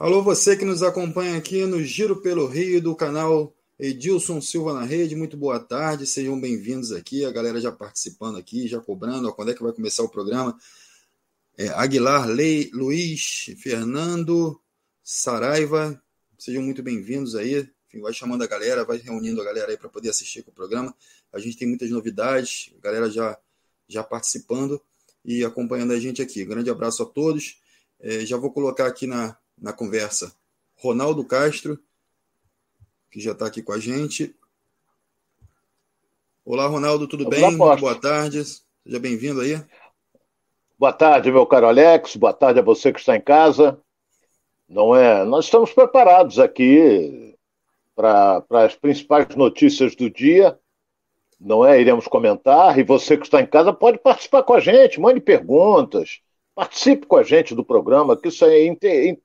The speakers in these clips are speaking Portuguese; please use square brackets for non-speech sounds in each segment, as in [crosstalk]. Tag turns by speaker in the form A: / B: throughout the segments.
A: Alô, você que nos acompanha aqui no Giro pelo Rio do canal Edilson Silva na Rede, muito boa tarde, sejam bem-vindos aqui. A galera já participando aqui, já cobrando, ó, quando é que vai começar o programa? É, Aguilar, Lei, Luiz, Fernando, Saraiva, sejam muito bem-vindos aí. Enfim, vai chamando a galera, vai reunindo a galera aí para poder assistir com o programa. A gente tem muitas novidades, a galera já, já participando e acompanhando a gente aqui. Grande abraço a todos. É, já vou colocar aqui na, na conversa Ronaldo Castro, que já está aqui com a gente. Olá, Ronaldo, tudo bem? Muito boa tarde. Seja bem-vindo aí.
B: Boa tarde, meu caro Alex. Boa tarde a você que está em casa. Não é? Nós estamos preparados aqui para as principais notícias do dia. Não é? Iremos comentar e você que está em casa pode participar com a gente, mande perguntas, Participe com a gente do programa, que isso é,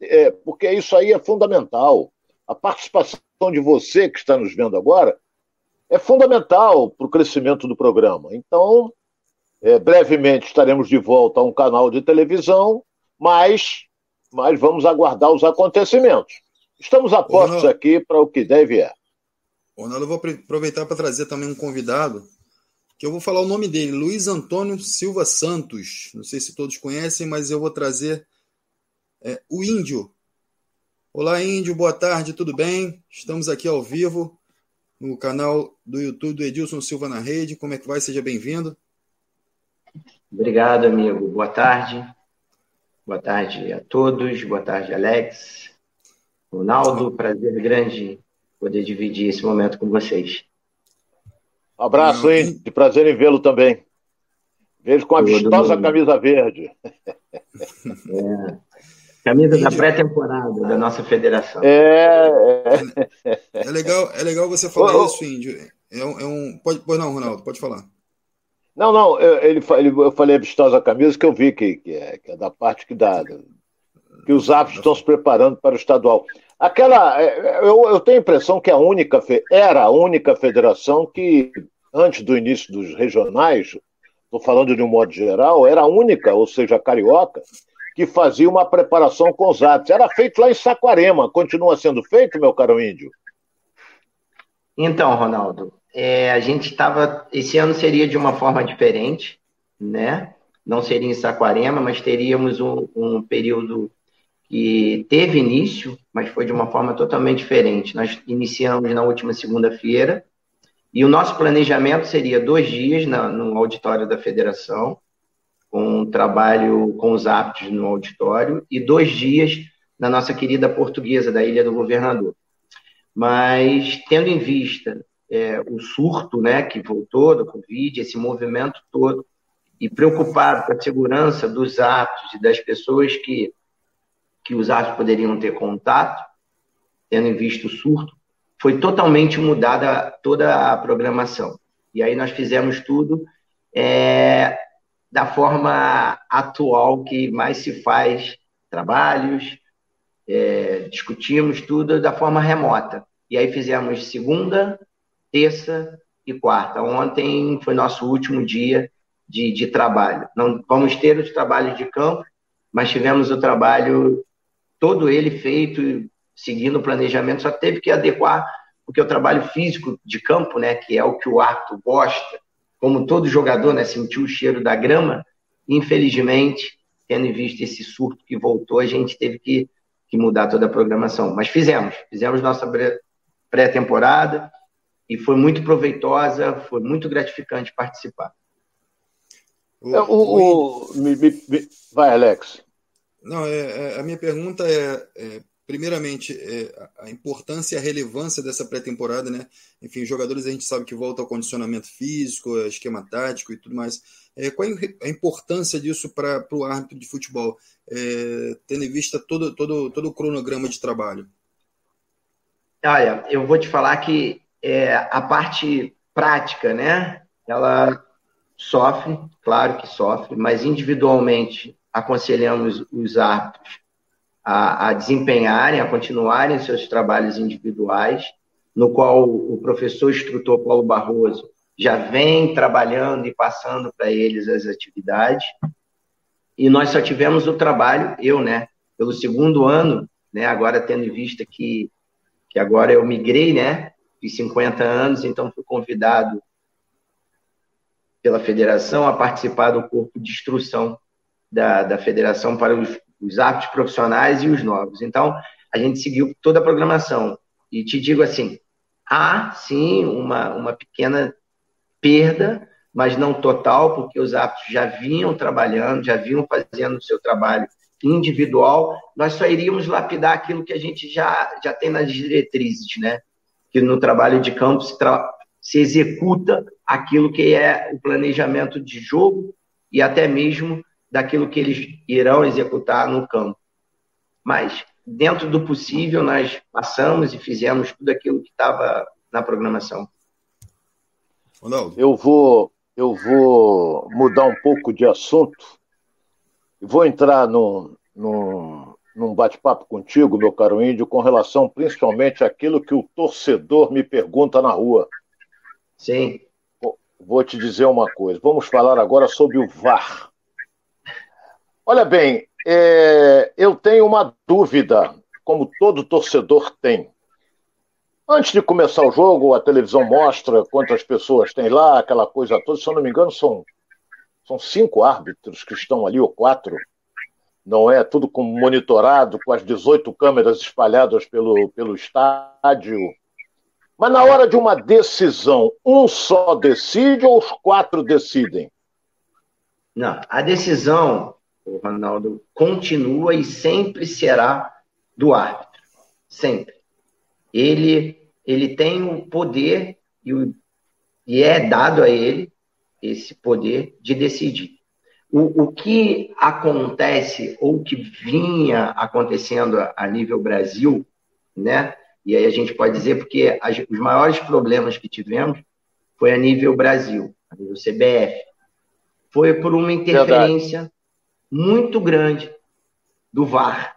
B: é, porque isso aí é fundamental. A participação de você que está nos vendo agora é fundamental para o crescimento do programa. Então, é, brevemente estaremos de volta a um canal de televisão, mas, mas vamos aguardar os acontecimentos. Estamos a postos aqui para o que deve é.
A: Ronaldo, eu vou aproveitar para trazer também um convidado que eu vou falar o nome dele, Luiz Antônio Silva Santos. Não sei se todos conhecem, mas eu vou trazer é, o Índio. Olá, Índio, boa tarde, tudo bem? Estamos aqui ao vivo no canal do YouTube do Edilson Silva na Rede. Como é que vai? Seja bem-vindo.
C: Obrigado, amigo. Boa tarde. Boa tarde a todos. Boa tarde, Alex. Ronaldo, prazer grande poder dividir esse momento com vocês.
B: Abraço, hein? De prazer em vê-lo também. Vejo com a vistosa camisa verde.
C: É. Camisa da pré-temporada da nossa federação.
A: É, é. é, legal, é legal você falar ô, isso, Índio. É um, é um, pode, pois não, Ronaldo, pode falar.
B: Não, não, eu, ele, ele, eu falei a vistosa camisa que eu vi que, que, é, que é da parte que dá, que os árbitros estão se preparando para o estadual. Aquela, é, eu, eu tenho a impressão que a única, era a única federação que, antes do início dos regionais, estou falando de um modo geral, era a única, ou seja, a carioca, que fazia uma preparação com os atos. Era feito lá em Saquarema. Continua sendo feito, meu caro índio?
C: Então, Ronaldo, é, a gente estava. Esse ano seria de uma forma diferente, né? Não seria em Saquarema, mas teríamos um, um período que teve início, mas foi de uma forma totalmente diferente. Nós iniciamos na última segunda-feira e o nosso planejamento seria dois dias na, no auditório da federação, com um trabalho com os aptos no auditório, e dois dias na nossa querida portuguesa da Ilha do Governador. Mas, tendo em vista é, o surto né, que voltou do Covid, esse movimento todo, e preocupado com a segurança dos atos e das pessoas que que os atos poderiam ter contato, tendo em vista o surto, foi totalmente mudada toda a programação. E aí nós fizemos tudo é, da forma atual que mais se faz trabalhos, é, discutimos tudo da forma remota. E aí fizemos segunda, terça e quarta. Ontem foi nosso último dia de, de trabalho. Não vamos ter os trabalhos de campo, mas tivemos o trabalho todo ele feito seguindo o planejamento, só teve que adequar, porque o trabalho físico de campo, né, que é o que o árbitro gosta, como todo jogador, né, sentiu o cheiro da grama, infelizmente, tendo visto esse surto que voltou, a gente teve que, que mudar toda a programação. Mas fizemos, fizemos nossa pré-temporada e foi muito proveitosa, foi muito gratificante participar.
B: O, o, o, me, me, vai, Alex.
A: Não, é, é, a minha pergunta é, é primeiramente, é, a importância e a relevância dessa pré-temporada, né? Enfim, jogadores a gente sabe que volta ao condicionamento físico, esquema tático e tudo mais. É, qual é a importância disso para o árbitro de futebol, é, tendo em vista todo, todo, todo o cronograma de trabalho?
C: Olha, eu vou te falar que é, a parte prática, né? Ela sofre, claro que sofre, mas individualmente aconselhamos os árbitros a, a, desempenharem, a continuarem seus trabalhos individuais, no qual o professor instrutor Paulo Barroso já vem trabalhando e passando para eles as atividades. E nós só tivemos o trabalho, eu, né, pelo segundo ano né? Agora tendo em vista que, que agora eu migrei, né? Fiz 50 anos, então fui convidado pela federação a participar do corpo de instrução da, da federação para os, os profissionais e os novos. Então, a gente seguiu toda a programação. E te digo assim, há sim uma, uma pequena perda, mas não total, porque os aptos já vinham trabalhando, já vinham fazendo o seu trabalho individual, nós só iríamos lapidar aquilo que a gente já, já tem nas diretrizes, né? Que no trabalho de campo se, se executa aquilo que é o planejamento de jogo e até mesmo daquilo que eles irão executar no campo. Mas, dentro do possível, nós passamos e fizemos tudo aquilo que estava na programação.
B: Ronaldo. Eu vou, eu vou mudar um pouco de assunto. Vou entrar num, num, num bate-papo contigo, meu caro índio, com relação principalmente àquilo que o torcedor me pergunta na rua.
C: Sim.
B: Vou te dizer uma coisa. Vamos falar agora sobre o VAR. Olha bem, é, eu tenho uma dúvida, como todo torcedor tem. Antes de começar o jogo, a televisão mostra quantas pessoas tem lá, aquela coisa toda. Se eu não me engano, são, são cinco árbitros que estão ali, ou quatro. Não é tudo com monitorado, com as 18 câmeras espalhadas pelo, pelo estádio. Mas na hora de uma decisão, um só decide ou os quatro decidem?
C: Não, a decisão, Ronaldo, continua e sempre será do árbitro. Sempre. Ele, ele tem o poder e, o, e é dado a ele esse poder de decidir. O, o que acontece ou o que vinha acontecendo a, a nível Brasil, né? E aí a gente pode dizer porque as, os maiores problemas que tivemos foi a nível Brasil, a nível CBF. Foi por uma interferência Verdade. Muito grande do VAR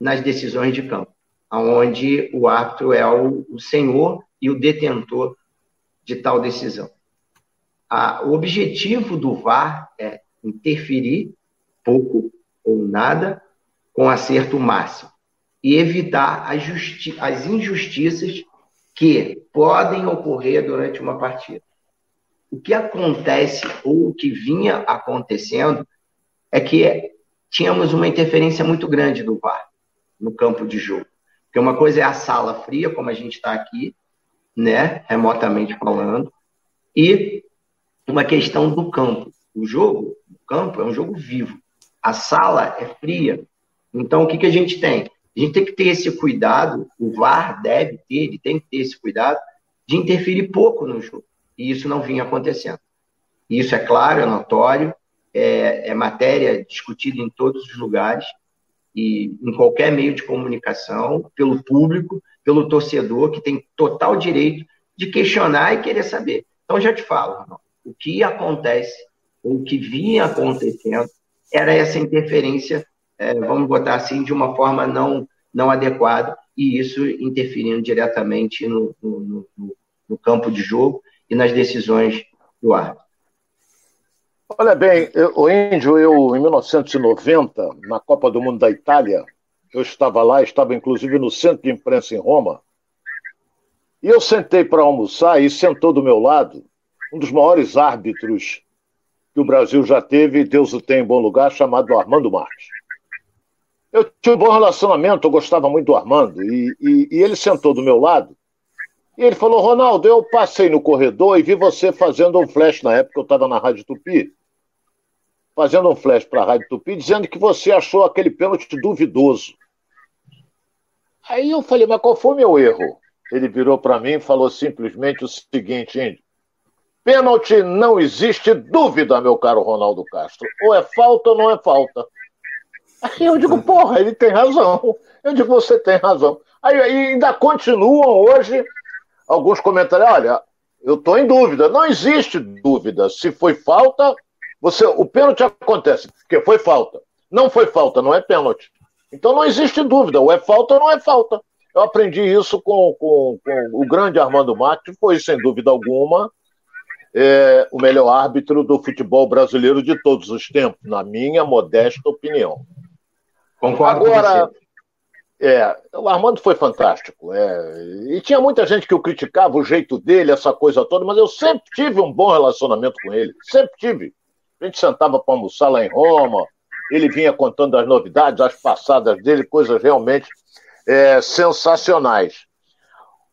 C: nas decisões de campo, onde o árbitro é o, o senhor e o detentor de tal decisão. o objetivo do VAR é interferir pouco ou nada com acerto máximo e evitar as, as injustiças que podem ocorrer durante uma partida. O que acontece, ou o que vinha acontecendo, é que tínhamos uma interferência muito grande do VAR no campo de jogo. Porque uma coisa é a sala fria, como a gente está aqui, né, remotamente falando, e uma questão do campo. O jogo, o campo, é um jogo vivo. A sala é fria. Então, o que, que a gente tem? A gente tem que ter esse cuidado, o VAR deve ter, ele tem que ter esse cuidado de interferir pouco no jogo. E isso não vinha acontecendo. Isso é claro, é notório, é, é matéria discutida em todos os lugares e em qualquer meio de comunicação, pelo público, pelo torcedor, que tem total direito de questionar e querer saber. Então, já te falo, o que acontece, ou o que vinha acontecendo, era essa interferência é, vamos botar assim, de uma forma não, não adequada, e isso interferindo diretamente no, no, no, no campo de jogo e nas decisões do árbitro.
B: Olha bem, o Índio, eu em 1990, na Copa do Mundo da Itália, eu estava lá, estava inclusive no centro de imprensa em Roma, e eu sentei para almoçar e sentou do meu lado um dos maiores árbitros que o Brasil já teve, Deus o tem em bom lugar, chamado Armando Marques. Eu tinha um bom relacionamento, eu gostava muito do Armando, e, e, e ele sentou do meu lado, e ele falou, Ronaldo, eu passei no corredor e vi você fazendo um flash na época, eu estava na Rádio Tupi, fazendo um flash para a Rádio Tupi, dizendo que você achou aquele pênalti duvidoso. Aí eu falei, mas qual foi o meu erro? Ele virou para mim e falou simplesmente o seguinte, Índio. Pênalti não existe dúvida, meu caro Ronaldo Castro. Ou é falta ou não é falta. Aí eu digo, porra, ele tem razão. Eu digo, você tem razão. Aí ainda continuam hoje alguns comentários. Olha, eu estou em dúvida. Não existe dúvida. Se foi falta, você, o pênalti acontece, porque foi falta. Não foi falta, não é pênalti. Então não existe dúvida. Ou é falta ou não é falta. Eu aprendi isso com, com, com o grande Armando Marques, foi, sem dúvida alguma, é, o melhor árbitro do futebol brasileiro de todos os tempos, na minha modesta opinião.
C: Concordo Agora,
B: É, o Armando foi fantástico. É, e tinha muita gente que o criticava, o jeito dele, essa coisa toda, mas eu sempre tive um bom relacionamento com ele. Sempre tive. A gente sentava para almoçar lá em Roma, ele vinha contando as novidades, as passadas dele, coisas realmente é, sensacionais.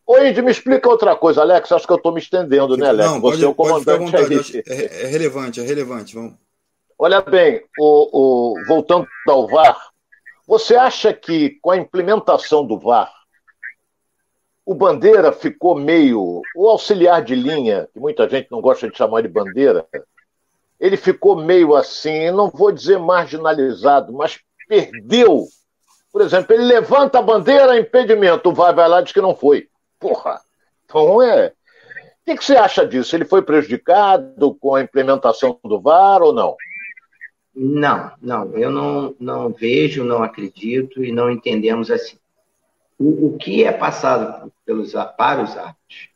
B: Oi, Indy, me explica outra coisa, Alex. Acho que eu estou me estendendo, né, Alex?
A: Não, Você pode, é o comandante aí. É, é, relevante, é relevante. Vamos.
B: Olha bem, o, o, voltando ao VAR, você acha que com a implementação do VAR, o Bandeira ficou meio. O auxiliar de linha, que muita gente não gosta de chamar de Bandeira, ele ficou meio assim, não vou dizer marginalizado, mas perdeu. Por exemplo, ele levanta a bandeira, impedimento, o VAR vai lá diz que não foi. Porra! Então é. O que, que você acha disso? Ele foi prejudicado com a implementação do VAR ou não?
C: Não, não, eu não, não vejo, não acredito e não entendemos assim. O, o que é passado pelos, para os atos,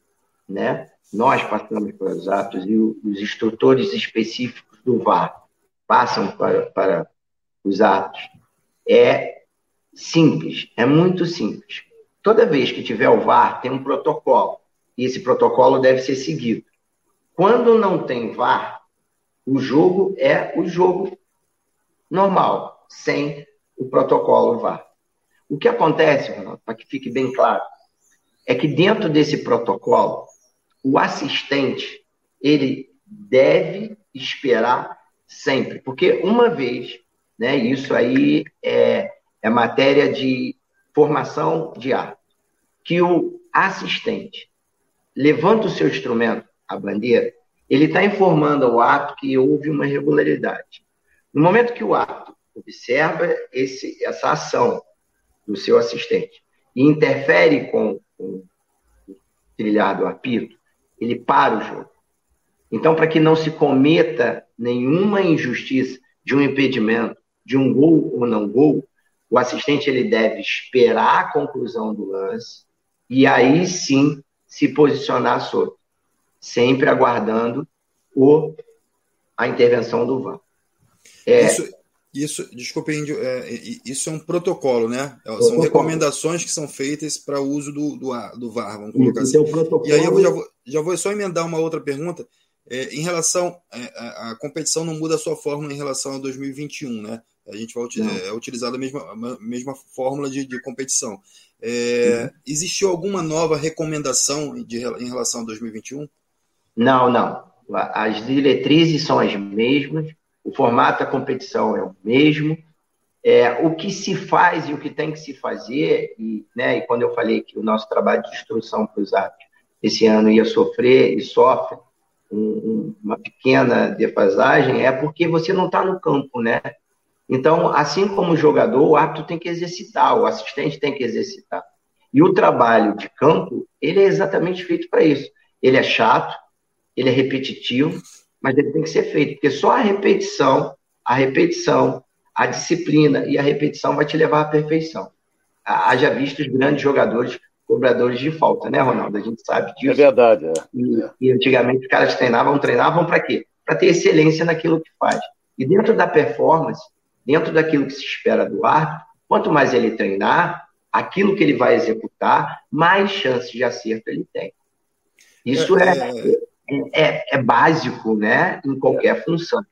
C: né? Nós passamos pelos atos e os instrutores específicos do VAR passam para, para os atos. É simples, é muito simples. Toda vez que tiver o VAR, tem um protocolo e esse protocolo deve ser seguido. Quando não tem VAR, o jogo é o jogo normal, sem o protocolo VAR. O que acontece, Ronaldo, para que fique bem claro, é que dentro desse protocolo, o assistente, ele deve esperar sempre, porque uma vez, né, isso aí é, é matéria de formação de ar, que o assistente levanta o seu instrumento, a bandeira, ele está informando ao ato que houve uma irregularidade. No momento que o ato observa esse, essa ação do seu assistente e interfere com, com o trilhar do apito, ele para o jogo. Então, para que não se cometa nenhuma injustiça de um impedimento, de um gol ou não gol, o assistente ele deve esperar a conclusão do lance e aí sim se posicionar sobre, sempre aguardando o, a intervenção do VAR.
A: É, isso, isso, desculpe, Índio, é, isso é um protocolo, né? É, são recomendações que são feitas para o uso do, do, do VAR, vamos colocar isso, assim. É protocolo... E aí eu já vou, já vou só emendar uma outra pergunta. É, em relação. É, a, a, competição não muda a sua fórmula em relação a 2021, né? A gente vai utilizar, é, utilizar a mesma, a mesma fórmula de, de competição. É, uhum. Existiu alguma nova recomendação de, em relação a 2021?
C: Não, não. As diretrizes são as mesmas o formato da competição é o mesmo. É, o que se faz e o que tem que se fazer, e, né, e quando eu falei que o nosso trabalho de instrução para os atos esse ano ia sofrer e sofre um, uma pequena defasagem, é porque você não está no campo, né? Então, assim como o jogador, o árbitro tem que exercitar, o assistente tem que exercitar. E o trabalho de campo, ele é exatamente feito para isso. Ele é chato, ele é repetitivo, mas ele tem que ser feito, porque só a repetição, a repetição, a disciplina e a repetição vai te levar à perfeição. Haja visto os grandes jogadores cobradores de falta, né, Ronaldo? A gente sabe disso.
B: É verdade. É.
C: E, e antigamente os caras treinavam, treinavam para quê? Para ter excelência naquilo que faz. E dentro da performance, dentro daquilo que se espera do árbitro, quanto mais ele treinar, aquilo que ele vai executar, mais chances de acerto ele tem. Isso é, é, é é, é básico, né, em qualquer função.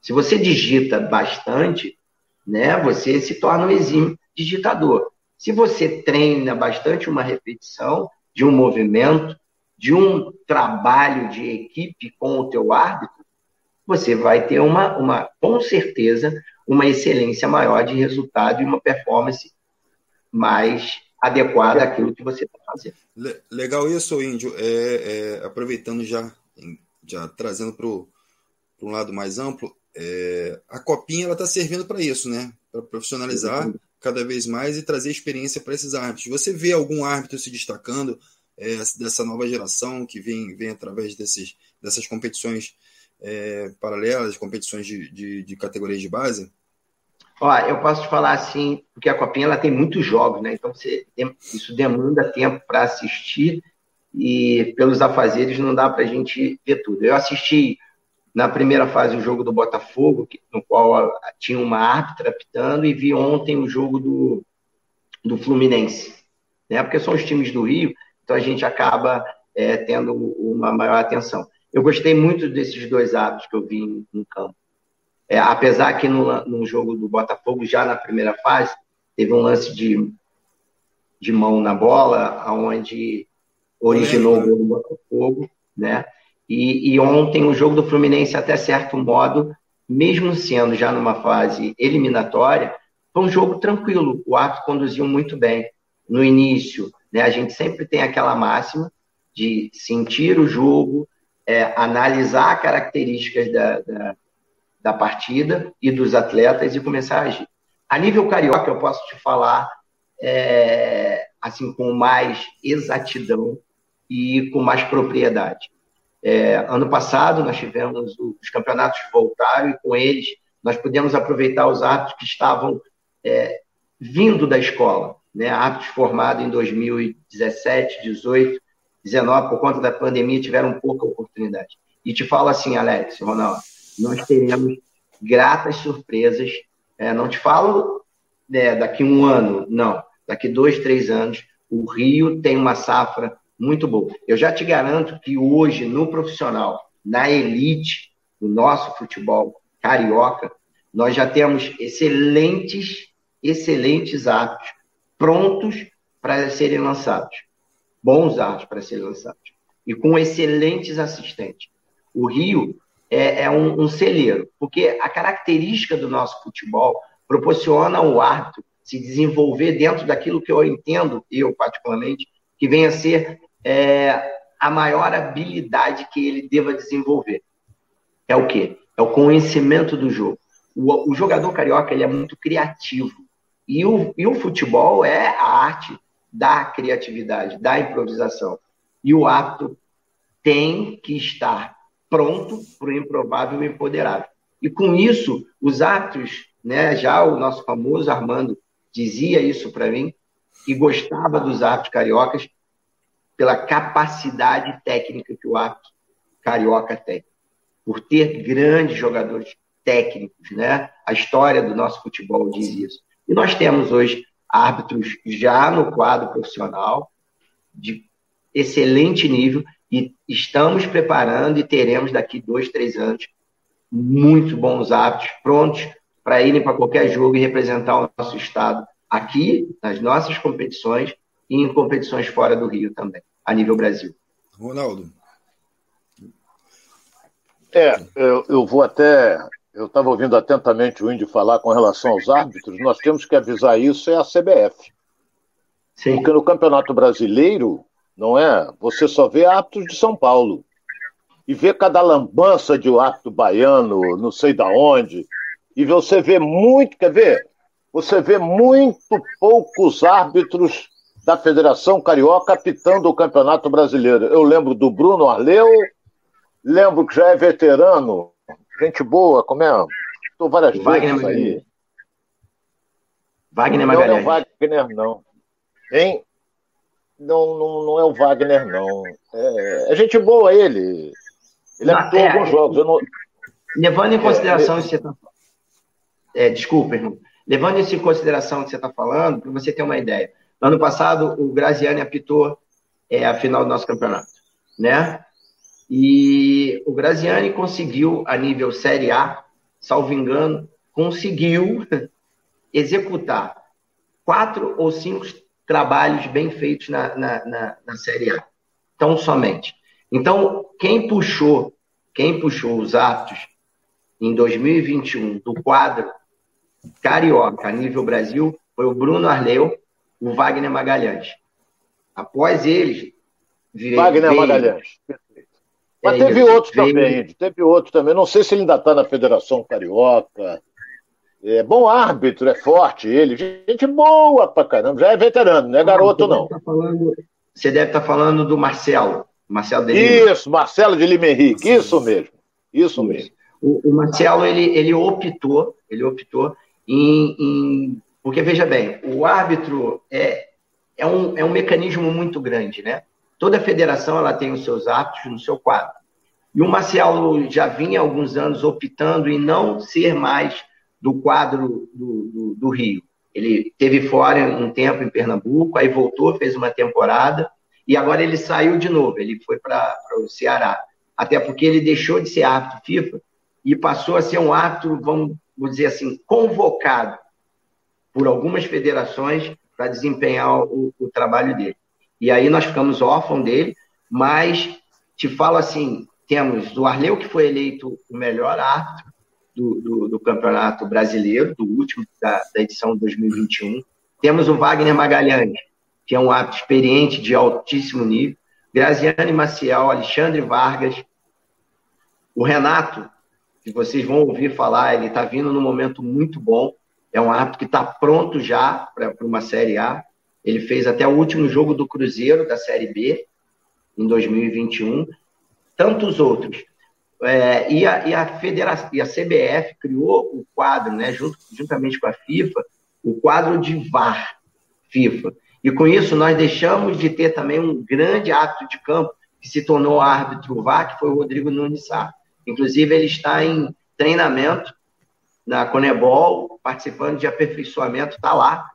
C: Se você digita bastante, né, você se torna um exímio digitador. Se você treina bastante uma repetição de um movimento, de um trabalho de equipe com o teu árbitro, você vai ter uma, uma com certeza, uma excelência maior de resultado e uma performance mais adequada àquilo que você está fazendo.
A: Legal isso, Índio. É, é, aproveitando já já trazendo para um lado mais amplo, é, a copinha ela está servindo para isso, né? Para profissionalizar cada vez mais e trazer experiência para esses árbitros. Você vê algum árbitro se destacando é, dessa nova geração que vem, vem através desses, dessas competições é, paralelas, competições de, de, de, categorias de base?
C: Ó, eu posso te falar assim, porque a copinha ela tem muitos jogos, né? Então você, isso demanda tempo para assistir e pelos afazeres não dá para a gente ver tudo. Eu assisti na primeira fase o jogo do Botafogo, no qual tinha uma árbitra apitando, e vi ontem o jogo do, do Fluminense, né? Porque são os times do Rio, então a gente acaba é, tendo uma maior atenção. Eu gostei muito desses dois atos que eu vi no campo. É, apesar que no, no jogo do Botafogo, já na primeira fase, teve um lance de, de mão na bola, onde originou o gol do Botafogo, né? E, e, ontem o jogo do Fluminense, até certo modo, mesmo sendo já numa fase eliminatória, foi um jogo tranquilo. O árbitro conduziu muito bem. No início, né, a gente sempre tem aquela máxima de sentir o jogo, é, analisar características da, da, da partida e dos atletas e começar a agir. A nível carioca, eu posso te falar é, assim com mais exatidão e com mais propriedade. É, ano passado, nós tivemos os campeonatos voltaram e com eles nós pudemos aproveitar os atos que estavam é, vindo da escola, né? atos formados em 2017, 18, 19, por conta da pandemia, tiveram pouca oportunidade. E te falo assim, Alex, Ronaldo, nós teremos gratas surpresas. É, não te falo né, daqui um ano, não. Daqui dois, três anos, o Rio tem uma safra muito boa. Eu já te garanto que hoje, no profissional, na elite do nosso futebol carioca, nós já temos excelentes, excelentes atos prontos para serem lançados. Bons atos para serem lançados. E com excelentes assistentes. O Rio é, é um, um celeiro, porque a característica do nosso futebol proporciona ao árbitro se desenvolver dentro daquilo que eu entendo, eu particularmente, que venha a ser é, a maior habilidade que ele deva desenvolver. É o quê? É o conhecimento do jogo. O, o jogador carioca ele é muito criativo. E o, e o futebol é a arte da criatividade, da improvisação. E o ato tem que estar pronto para o improvável e empoderado. E com isso, os atos, né, já o nosso famoso Armando dizia isso para mim, que gostava dos atos cariocas pela capacidade técnica que o ato carioca tem, por ter grandes jogadores técnicos, né? A história do nosso futebol diz isso. E nós temos hoje árbitros já no quadro profissional de excelente nível e estamos preparando e teremos daqui dois, três anos muito bons hábitos prontos para irem para qualquer jogo e representar o nosso estado aqui, nas nossas competições e em competições fora do Rio também, a nível Brasil.
A: Ronaldo.
B: É, eu, eu vou até. Eu estava ouvindo atentamente o Índio falar com relação aos árbitros, nós temos que avisar isso é a CBF. Sim. Porque no Campeonato Brasileiro, não é? Você só vê árbitros de São Paulo. E vê cada lambança de um árbitro baiano, não sei da onde. E você vê muito, quer ver? Você vê muito poucos árbitros da Federação Carioca apitando o Campeonato Brasileiro. Eu lembro do Bruno Arleu, lembro que já é veterano, gente boa, como é? Estou várias Wagner vezes aí.
C: Wagner Magalhães. Não
B: é o Wagner, não. Hein? não, não, não é o Wagner, não. É, é gente boa ele. Ele apitou é, alguns jogos. Eu não...
C: Levando em consideração é, isso que você está é, Desculpa, irmão. Levando isso em consideração o que você está falando, para você ter uma ideia. No ano passado, o Graziani apitou é, a final do nosso campeonato, né? E o Graziani conseguiu, a nível Série A, salvo engano, conseguiu [laughs] executar quatro ou cinco trabalhos bem feitos na, na, na, na Série A. Tão somente. Então, quem puxou, quem puxou os atos em 2021 do quadro carioca nível Brasil foi o Bruno Arleu, o Wagner Magalhães. Após eles.
B: Wagner veio, Magalhães. Mas é teve isso, outro veio, também, teve outro também. Não sei se ele ainda está na Federação Carioca. É bom árbitro, é forte ele. Gente boa pra caramba. Já é veterano, não é garoto, não.
C: Tá falando, você deve estar tá falando do Marcelo. Marcelo
B: de Lima. Isso, Marcelo de Lima Henrique. Isso mesmo. Isso, isso. mesmo.
C: O, o, Marcelo, ele, ele optou, ele optou em, em, Porque, veja bem, o árbitro é, é, um, é um mecanismo muito grande, né? Toda federação ela tem os seus atos no seu quadro. E o Marcelo já vinha há alguns anos optando em não ser mais do quadro do, do, do Rio. Ele teve fora um tempo em Pernambuco, aí voltou, fez uma temporada, e agora ele saiu de novo, ele foi para o Ceará. Até porque ele deixou de ser árbitro FIFA e passou a ser um árbitro, vamos dizer assim, convocado por algumas federações para desempenhar o, o, trabalho dele. E aí nós ficamos órfãos dele, mas te falo assim, temos o Arleu, que foi eleito o melhor árbitro do, do, do Campeonato Brasileiro, do último, da, da edição 2021. Temos o Wagner Magalhães, que é um árbitro experiente de altíssimo nível. Graziane Maciel, Alexandre Vargas. O Renato, que vocês vão ouvir falar, ele está vindo num momento muito bom. É um árbitro que está pronto já para uma Série A. Ele fez até o último jogo do Cruzeiro, da Série B, em 2021. Tantos outros. É, e, a, e, a e a CBF criou o quadro, né, junto, juntamente com a FIFA, o quadro de VAR FIFA. E com isso nós deixamos de ter também um grande árbitro de campo que se tornou árbitro VAR, que foi o Rodrigo Nunes Sá. Inclusive, ele está em treinamento na Conebol, participando de aperfeiçoamento, está lá.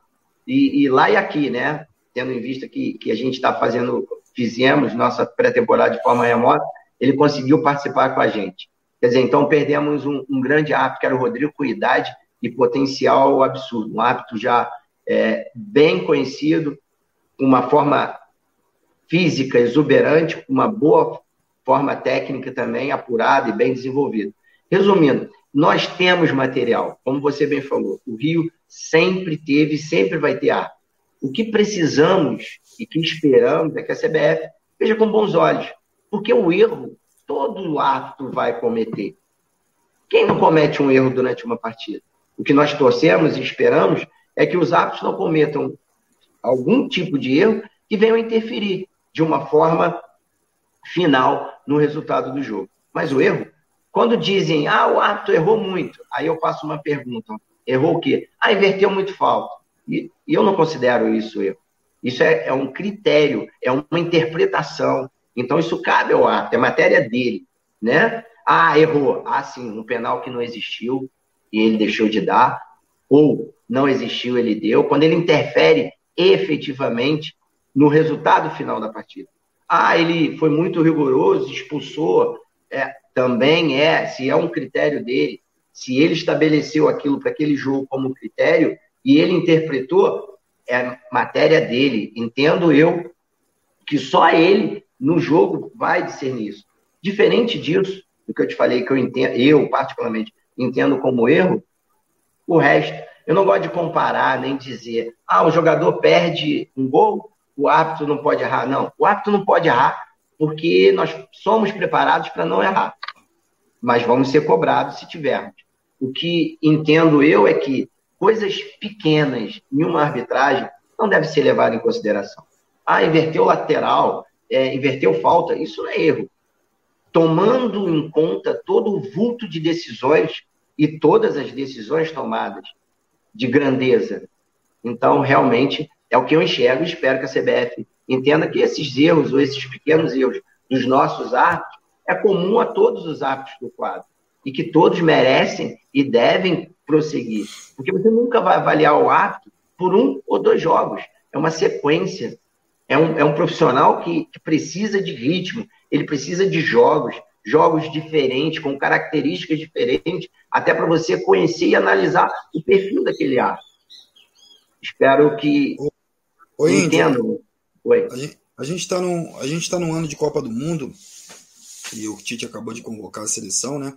C: E, e, lá e aqui, né? Tendo em vista que, que a gente está fazendo, fizemos nossa pré-temporada de forma remota, ele conseguiu participar com a gente. Quer dizer, então perdemos um, um grande árbitro, que era o Rodrigo, com idade e potencial absurdo. Um árbitro já é, bem conhecido, uma forma física exuberante, uma boa forma técnica também apurada e bem desenvolvida. Resumindo, nós temos material, como você bem falou, o Rio sempre teve e sempre vai ter ar. O que precisamos e que esperamos é que a CBF veja com bons olhos, porque o erro todo ato vai cometer. Quem não comete um erro durante uma partida? O que nós torcemos e esperamos é que os árbitros não cometam algum tipo de erro que venham interferir de uma forma final no resultado do jogo. Mas o erro, quando dizem, ah, o árbitro errou muito, aí eu faço uma pergunta: errou o quê? Ah, inverteu muito falta. E, e eu não considero isso erro. Isso é, é um critério, é uma interpretação. Então, isso cabe ao árbitro, é matéria dele, né? Ah, errou. Ah, sim, um penal que não existiu e ele deixou de dar. Ou não existiu, ele deu. Quando ele interfere efetivamente no resultado final da partida. Ah, ele foi muito rigoroso, expulsou. É, também é, se é um critério dele, se ele estabeleceu aquilo para aquele jogo como critério e ele interpretou, é matéria dele. Entendo eu que só ele no jogo vai discernir isso. Diferente disso, do que eu te falei que eu entendo, eu particularmente entendo como erro, o resto, eu não gosto de comparar nem dizer, ah, o jogador perde um gol, o árbitro não pode errar. Não, o árbitro não pode errar porque nós somos preparados para não errar. Mas vamos ser cobrados se tivermos. O que entendo eu é que coisas pequenas em uma arbitragem não devem ser levadas em consideração. Ah, inverteu lateral, é, inverteu falta, isso não é erro. Tomando em conta todo o vulto de decisões e todas as decisões tomadas de grandeza. Então, realmente, é o que eu enxergo e espero que a CBF entenda que esses erros, ou esses pequenos erros dos nossos árbitros, é comum a todos os árbitros do quadro. E que todos merecem e devem prosseguir. Porque você nunca vai avaliar o árbitro por um ou dois jogos. É uma sequência. É um, é um profissional que, que precisa de ritmo, ele precisa de jogos, jogos diferentes, com características diferentes, até para você conhecer e analisar o perfil daquele árbitro. Espero que
A: Oi, Entendo. Oi. A gente está num, a gente tá num ano de Copa do Mundo e o Tite acabou de convocar a seleção, né?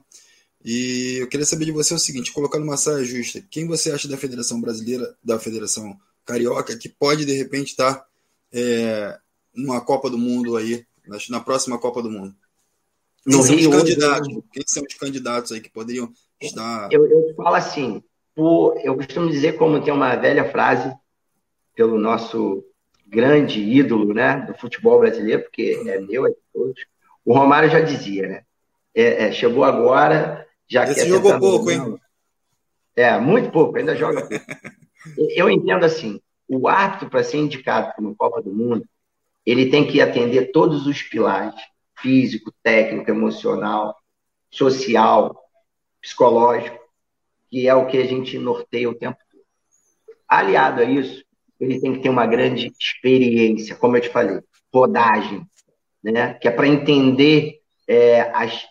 A: E eu queria saber de você o seguinte, colocando uma saia justa, quem você acha da Federação Brasileira, da Federação Carioca, que pode de repente estar tá, é, numa Copa do Mundo aí, na próxima Copa do Mundo? Quem no são Rio, os candidatos? Hoje, quem são os candidatos aí que poderiam estar.
C: Eu, eu falo assim, por, eu costumo dizer como tem uma velha frase pelo nosso grande ídolo né, do futebol brasileiro, porque é meu, é de todos. O Romário já dizia, né? É, é, chegou agora, já
A: Esse quer jogou pouco, hein?
C: É, muito pouco, ainda joga pouco. Eu entendo assim, o árbitro para ser indicado para uma Copa do Mundo, ele tem que atender todos os pilares, físico, técnico, emocional, social, psicológico, que é o que a gente norteia o tempo Aliado a isso, ele tem que ter uma grande experiência, como eu te falei, rodagem, né? que é para entender é, as,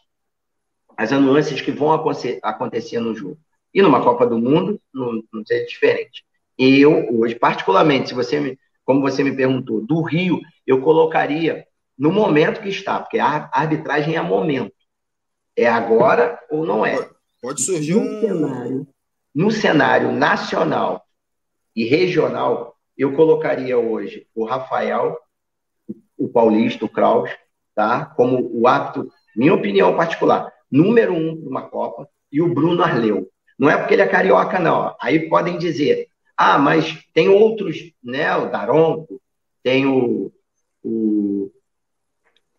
C: as nuances que vão acontecer no jogo. E numa Copa do Mundo, não, não seria diferente. Eu, hoje, particularmente, se você me, como você me perguntou, do Rio, eu colocaria no momento que está, porque a arbitragem é momento. É agora ou não é?
A: Pode surgir no um.
C: Cenário, no cenário nacional e regional, eu colocaria hoje o Rafael, o Paulista, o Kraus, tá? como o apto, minha opinião particular, número um de uma Copa, e o Bruno Arleu. Não é porque ele é carioca, não. Aí podem dizer, ah, mas tem outros, né? O Daronco, tem o, o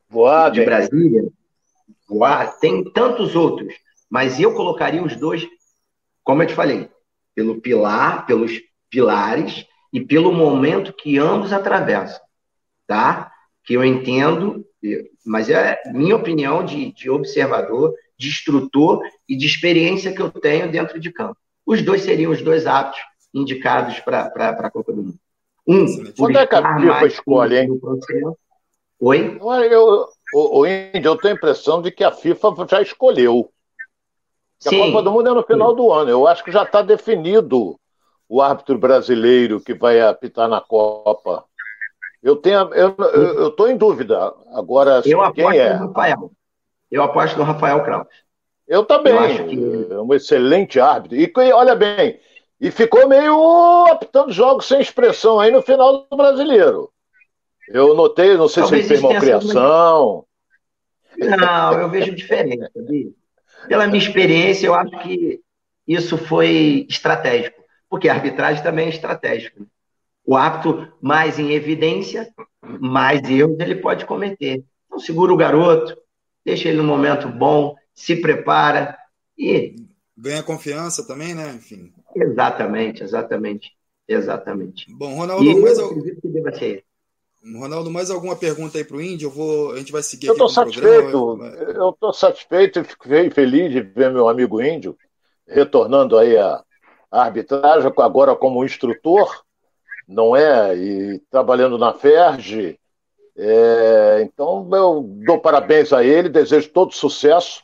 B: Voado,
C: de Brasília, Voado, tem tantos outros. Mas eu colocaria os dois, como eu te falei, pelo pilar, pelos pilares e pelo momento que ambos atravessam, tá? Que eu entendo, mas é minha opinião de, de observador, de instrutor e de experiência que eu tenho dentro de campo. Os dois seriam os dois aptos indicados para a Copa do Mundo.
B: Um, Quando é que a FIFA escolhe, hein?
C: Oi?
B: Eu, o, o Índio, eu tenho a impressão de que a FIFA já escolheu. Sim. A Copa do Mundo é no final Sim. do ano. Eu acho que já está definido o árbitro brasileiro que vai apitar na Copa. Eu tenho, eu estou em dúvida agora.
C: Eu
B: quem é?
C: no Rafael. Eu aposto no Rafael Kraus.
B: Eu também. Eu que... É um excelente árbitro. E olha bem, e ficou meio apitando jogos sem expressão aí no final do brasileiro. Eu notei, não sei Talvez se ele fez malcriação.
C: Não, eu vejo diferente? Pela minha experiência, eu acho que isso foi estratégico, porque a arbitragem também é estratégica. O árbitro mais em evidência, mais erros ele pode cometer. Então, segura o garoto, deixa ele no momento bom, se prepara e.
A: Ganha confiança também, né? Enfim.
C: Exatamente, exatamente. Exatamente.
A: Bom, Ronaldo, e mais eu. Ronaldo, mais alguma pergunta aí para o Índio? Eu vou, a gente vai seguir
B: eu estou satisfeito. Eu estou satisfeito e fico feliz de ver meu amigo Índio retornando aí a, a arbitragem agora como instrutor, não é? E trabalhando na FERJ, é, então, eu dou parabéns a ele, desejo todo sucesso,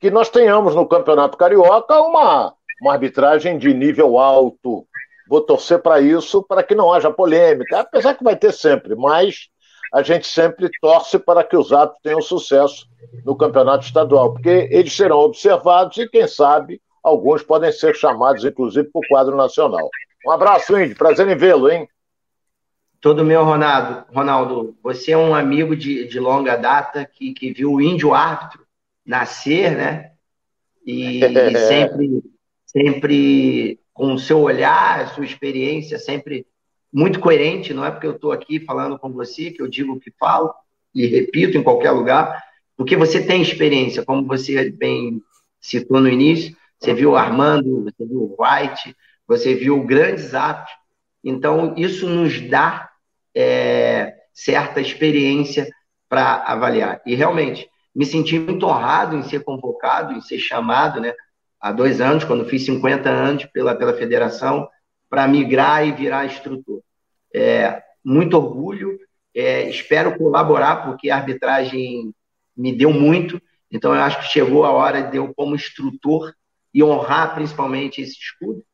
B: que nós tenhamos no Campeonato Carioca uma, uma arbitragem de nível alto. Vou torcer para isso, para que não haja polêmica, apesar que vai ter sempre, mas a gente sempre torce para que os atos tenham sucesso no Campeonato Estadual, porque eles serão observados e, quem sabe, alguns podem ser chamados, inclusive, para o quadro nacional. Um abraço, Indy, prazer em vê-lo, hein?
C: Todo meu, Ronaldo. Ronaldo, você é um amigo de, de longa data que, que viu o índio árbitro nascer, né? E, e [laughs] sempre, sempre com o seu olhar, sua experiência, sempre muito coerente. Não é porque eu estou aqui falando com você que eu digo o que falo e repito em qualquer lugar, porque você tem experiência, como você bem citou no início. Você viu o Armando, você viu o White, você viu grandes atos. Então, isso nos dá é, certa experiência para avaliar. E realmente, me senti muito honrado em ser convocado, em ser chamado, né? Há dois anos, quando fiz 50 anos pela, pela federação, para migrar e virar instrutor. É, muito orgulho, é, espero colaborar, porque a arbitragem me deu muito, então eu acho que chegou a hora de eu, como instrutor, e honrar principalmente esse escudo,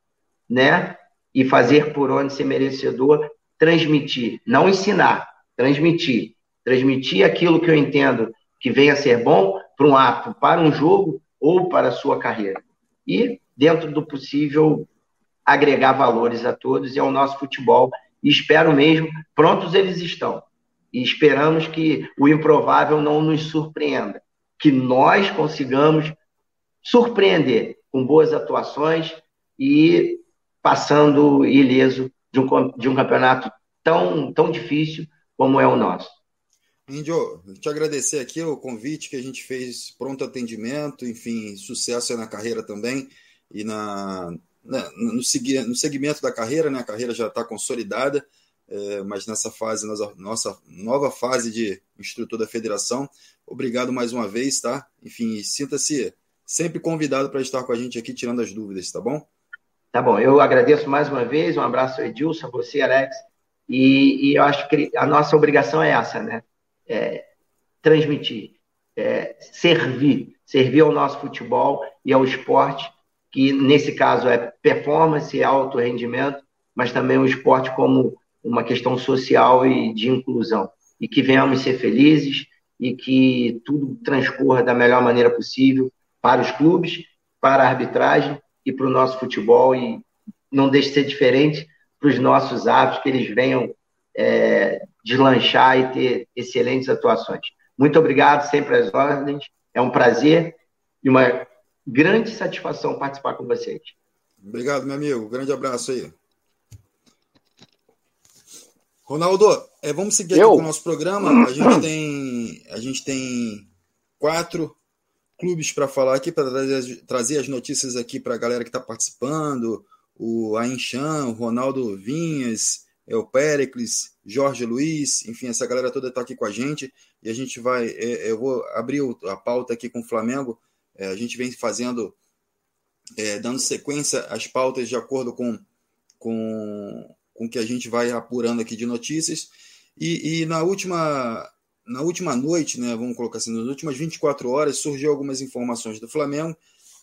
C: né? E fazer por onde ser merecedor transmitir, não ensinar, transmitir. Transmitir aquilo que eu entendo que venha a ser bom para um ato, para um jogo ou para a sua carreira. E, dentro do possível, agregar valores a todos e ao nosso futebol. E espero mesmo, prontos eles estão. E esperamos que o improvável não nos surpreenda. Que nós consigamos surpreender com boas atuações e passando ileso de um, de um campeonato tão, tão difícil como é o nosso.
A: Índio, te agradecer aqui o convite que a gente fez, pronto atendimento, enfim, sucesso na carreira também e na, na no, no segmento da carreira, né? A carreira já está consolidada, é, mas nessa fase, nossa, nossa nova fase de instrutor da federação. Obrigado mais uma vez, tá? Enfim, sinta-se sempre convidado para estar com a gente aqui tirando as dúvidas, tá bom?
C: Tá bom, eu agradeço mais uma vez, um abraço Edilson, a você, Alex, e, e, eu acho que a nossa obrigação é essa, né? É, transmitir, é, servir, servir ao nosso futebol e ao esporte, que nesse caso é performance e alto rendimento, mas também o esporte como uma questão social e de inclusão. E que venhamos ser felizes e que tudo transcorra da melhor maneira possível para os clubes, para a arbitragem e para o nosso futebol e não deixe de ser diferente para os nossos hábitos, que eles venham é, deslanchar e ter excelentes atuações. Muito obrigado, sempre às ordens. É um prazer e uma grande satisfação participar com vocês.
A: Obrigado, meu amigo. Grande abraço aí. Ronaldo, é, vamos seguir aqui Eu? com o nosso programa. A gente [clears throat] tem, a gente tem quatro clubes para falar aqui, para trazer, trazer, as notícias aqui para a galera que está participando. O Ainchan, o Ronaldo Vinhas, é o Pericles, Jorge Luiz, enfim, essa galera toda está aqui com a gente. E a gente vai, é, eu vou abrir a pauta aqui com o Flamengo. É, a gente vem fazendo, dando sequência às pautas de acordo com, com com que a gente vai apurando aqui de notícias. E, e, na última na última noite, né, vamos colocar assim, nas últimas 24 horas, surgiu algumas informações do Flamengo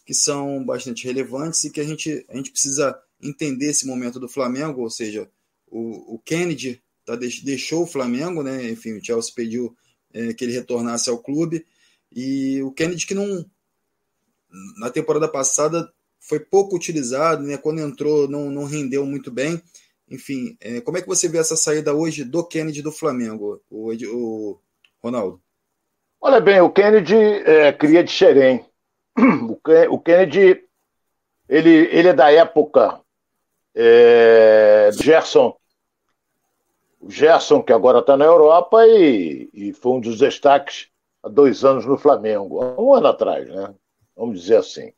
A: que são bastante relevantes e que a gente, a gente precisa entender esse momento do Flamengo, ou seja, o, o Kennedy tá, deixou o Flamengo, né, enfim, o Chelsea pediu é, que ele retornasse ao clube, e o Kennedy que não, na temporada passada foi pouco utilizado, né, quando entrou não, não rendeu muito bem, enfim, é, como é que você vê essa saída hoje do Kennedy do Flamengo, o, o Ronaldo?
B: Olha bem, o Kennedy é cria de Xerém. [clears throat] O Kennedy, ele, ele é da época é, Gerson. O Gerson, que agora está na Europa e, e foi um dos destaques há dois anos no Flamengo, um ano atrás, né? Vamos dizer assim.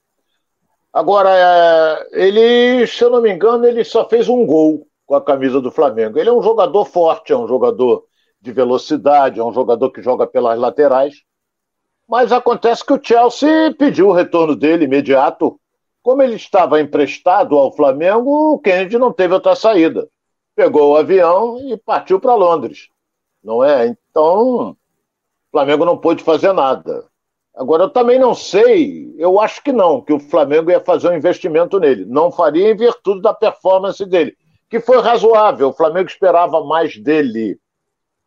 B: Agora, é, ele, se eu não me engano, ele só fez um gol com a camisa do Flamengo. Ele é um jogador forte, é um jogador de velocidade, é um jogador que joga pelas laterais. Mas acontece que o Chelsea pediu o retorno dele imediato. Como ele estava emprestado ao Flamengo, o Kennedy não teve outra saída. Pegou o avião e partiu para Londres. Não é? Então, o Flamengo não pôde fazer nada. Agora, eu também não sei, eu acho que não, que o Flamengo ia fazer um investimento nele. Não faria em virtude da performance dele que foi razoável. O Flamengo esperava mais dele,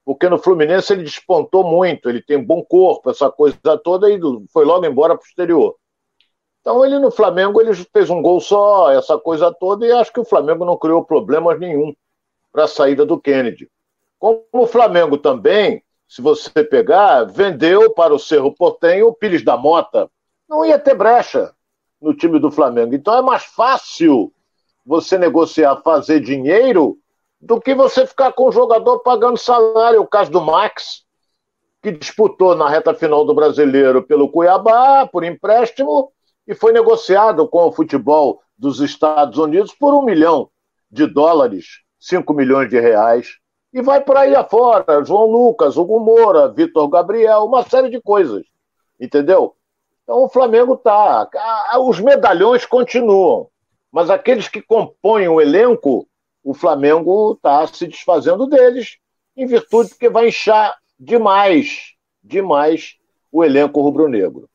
B: porque no Fluminense ele despontou muito, ele tem bom corpo, essa coisa toda, e foi logo embora para o exterior. Então ele no Flamengo ele fez um gol só, essa coisa toda, e acho que o Flamengo não criou problemas nenhum para a saída do Kennedy. Como o Flamengo também, se você pegar, vendeu para o Cerro Portenho o Pires da Mota. Não ia ter brecha no time do Flamengo. Então é mais fácil você negociar, fazer dinheiro, do que você ficar com o jogador pagando salário. O caso do Max, que disputou na reta final do brasileiro pelo Cuiabá, por empréstimo, e foi negociado com o futebol dos Estados Unidos por um milhão de dólares, 5 milhões de reais. E vai por aí afora, João Lucas, Hugo Moura, Vitor Gabriel, uma série de coisas. Entendeu? Então o Flamengo tá. Os medalhões continuam. Mas aqueles que compõem o elenco, o Flamengo está se desfazendo deles, em virtude que vai inchar demais, demais o elenco rubro-negro.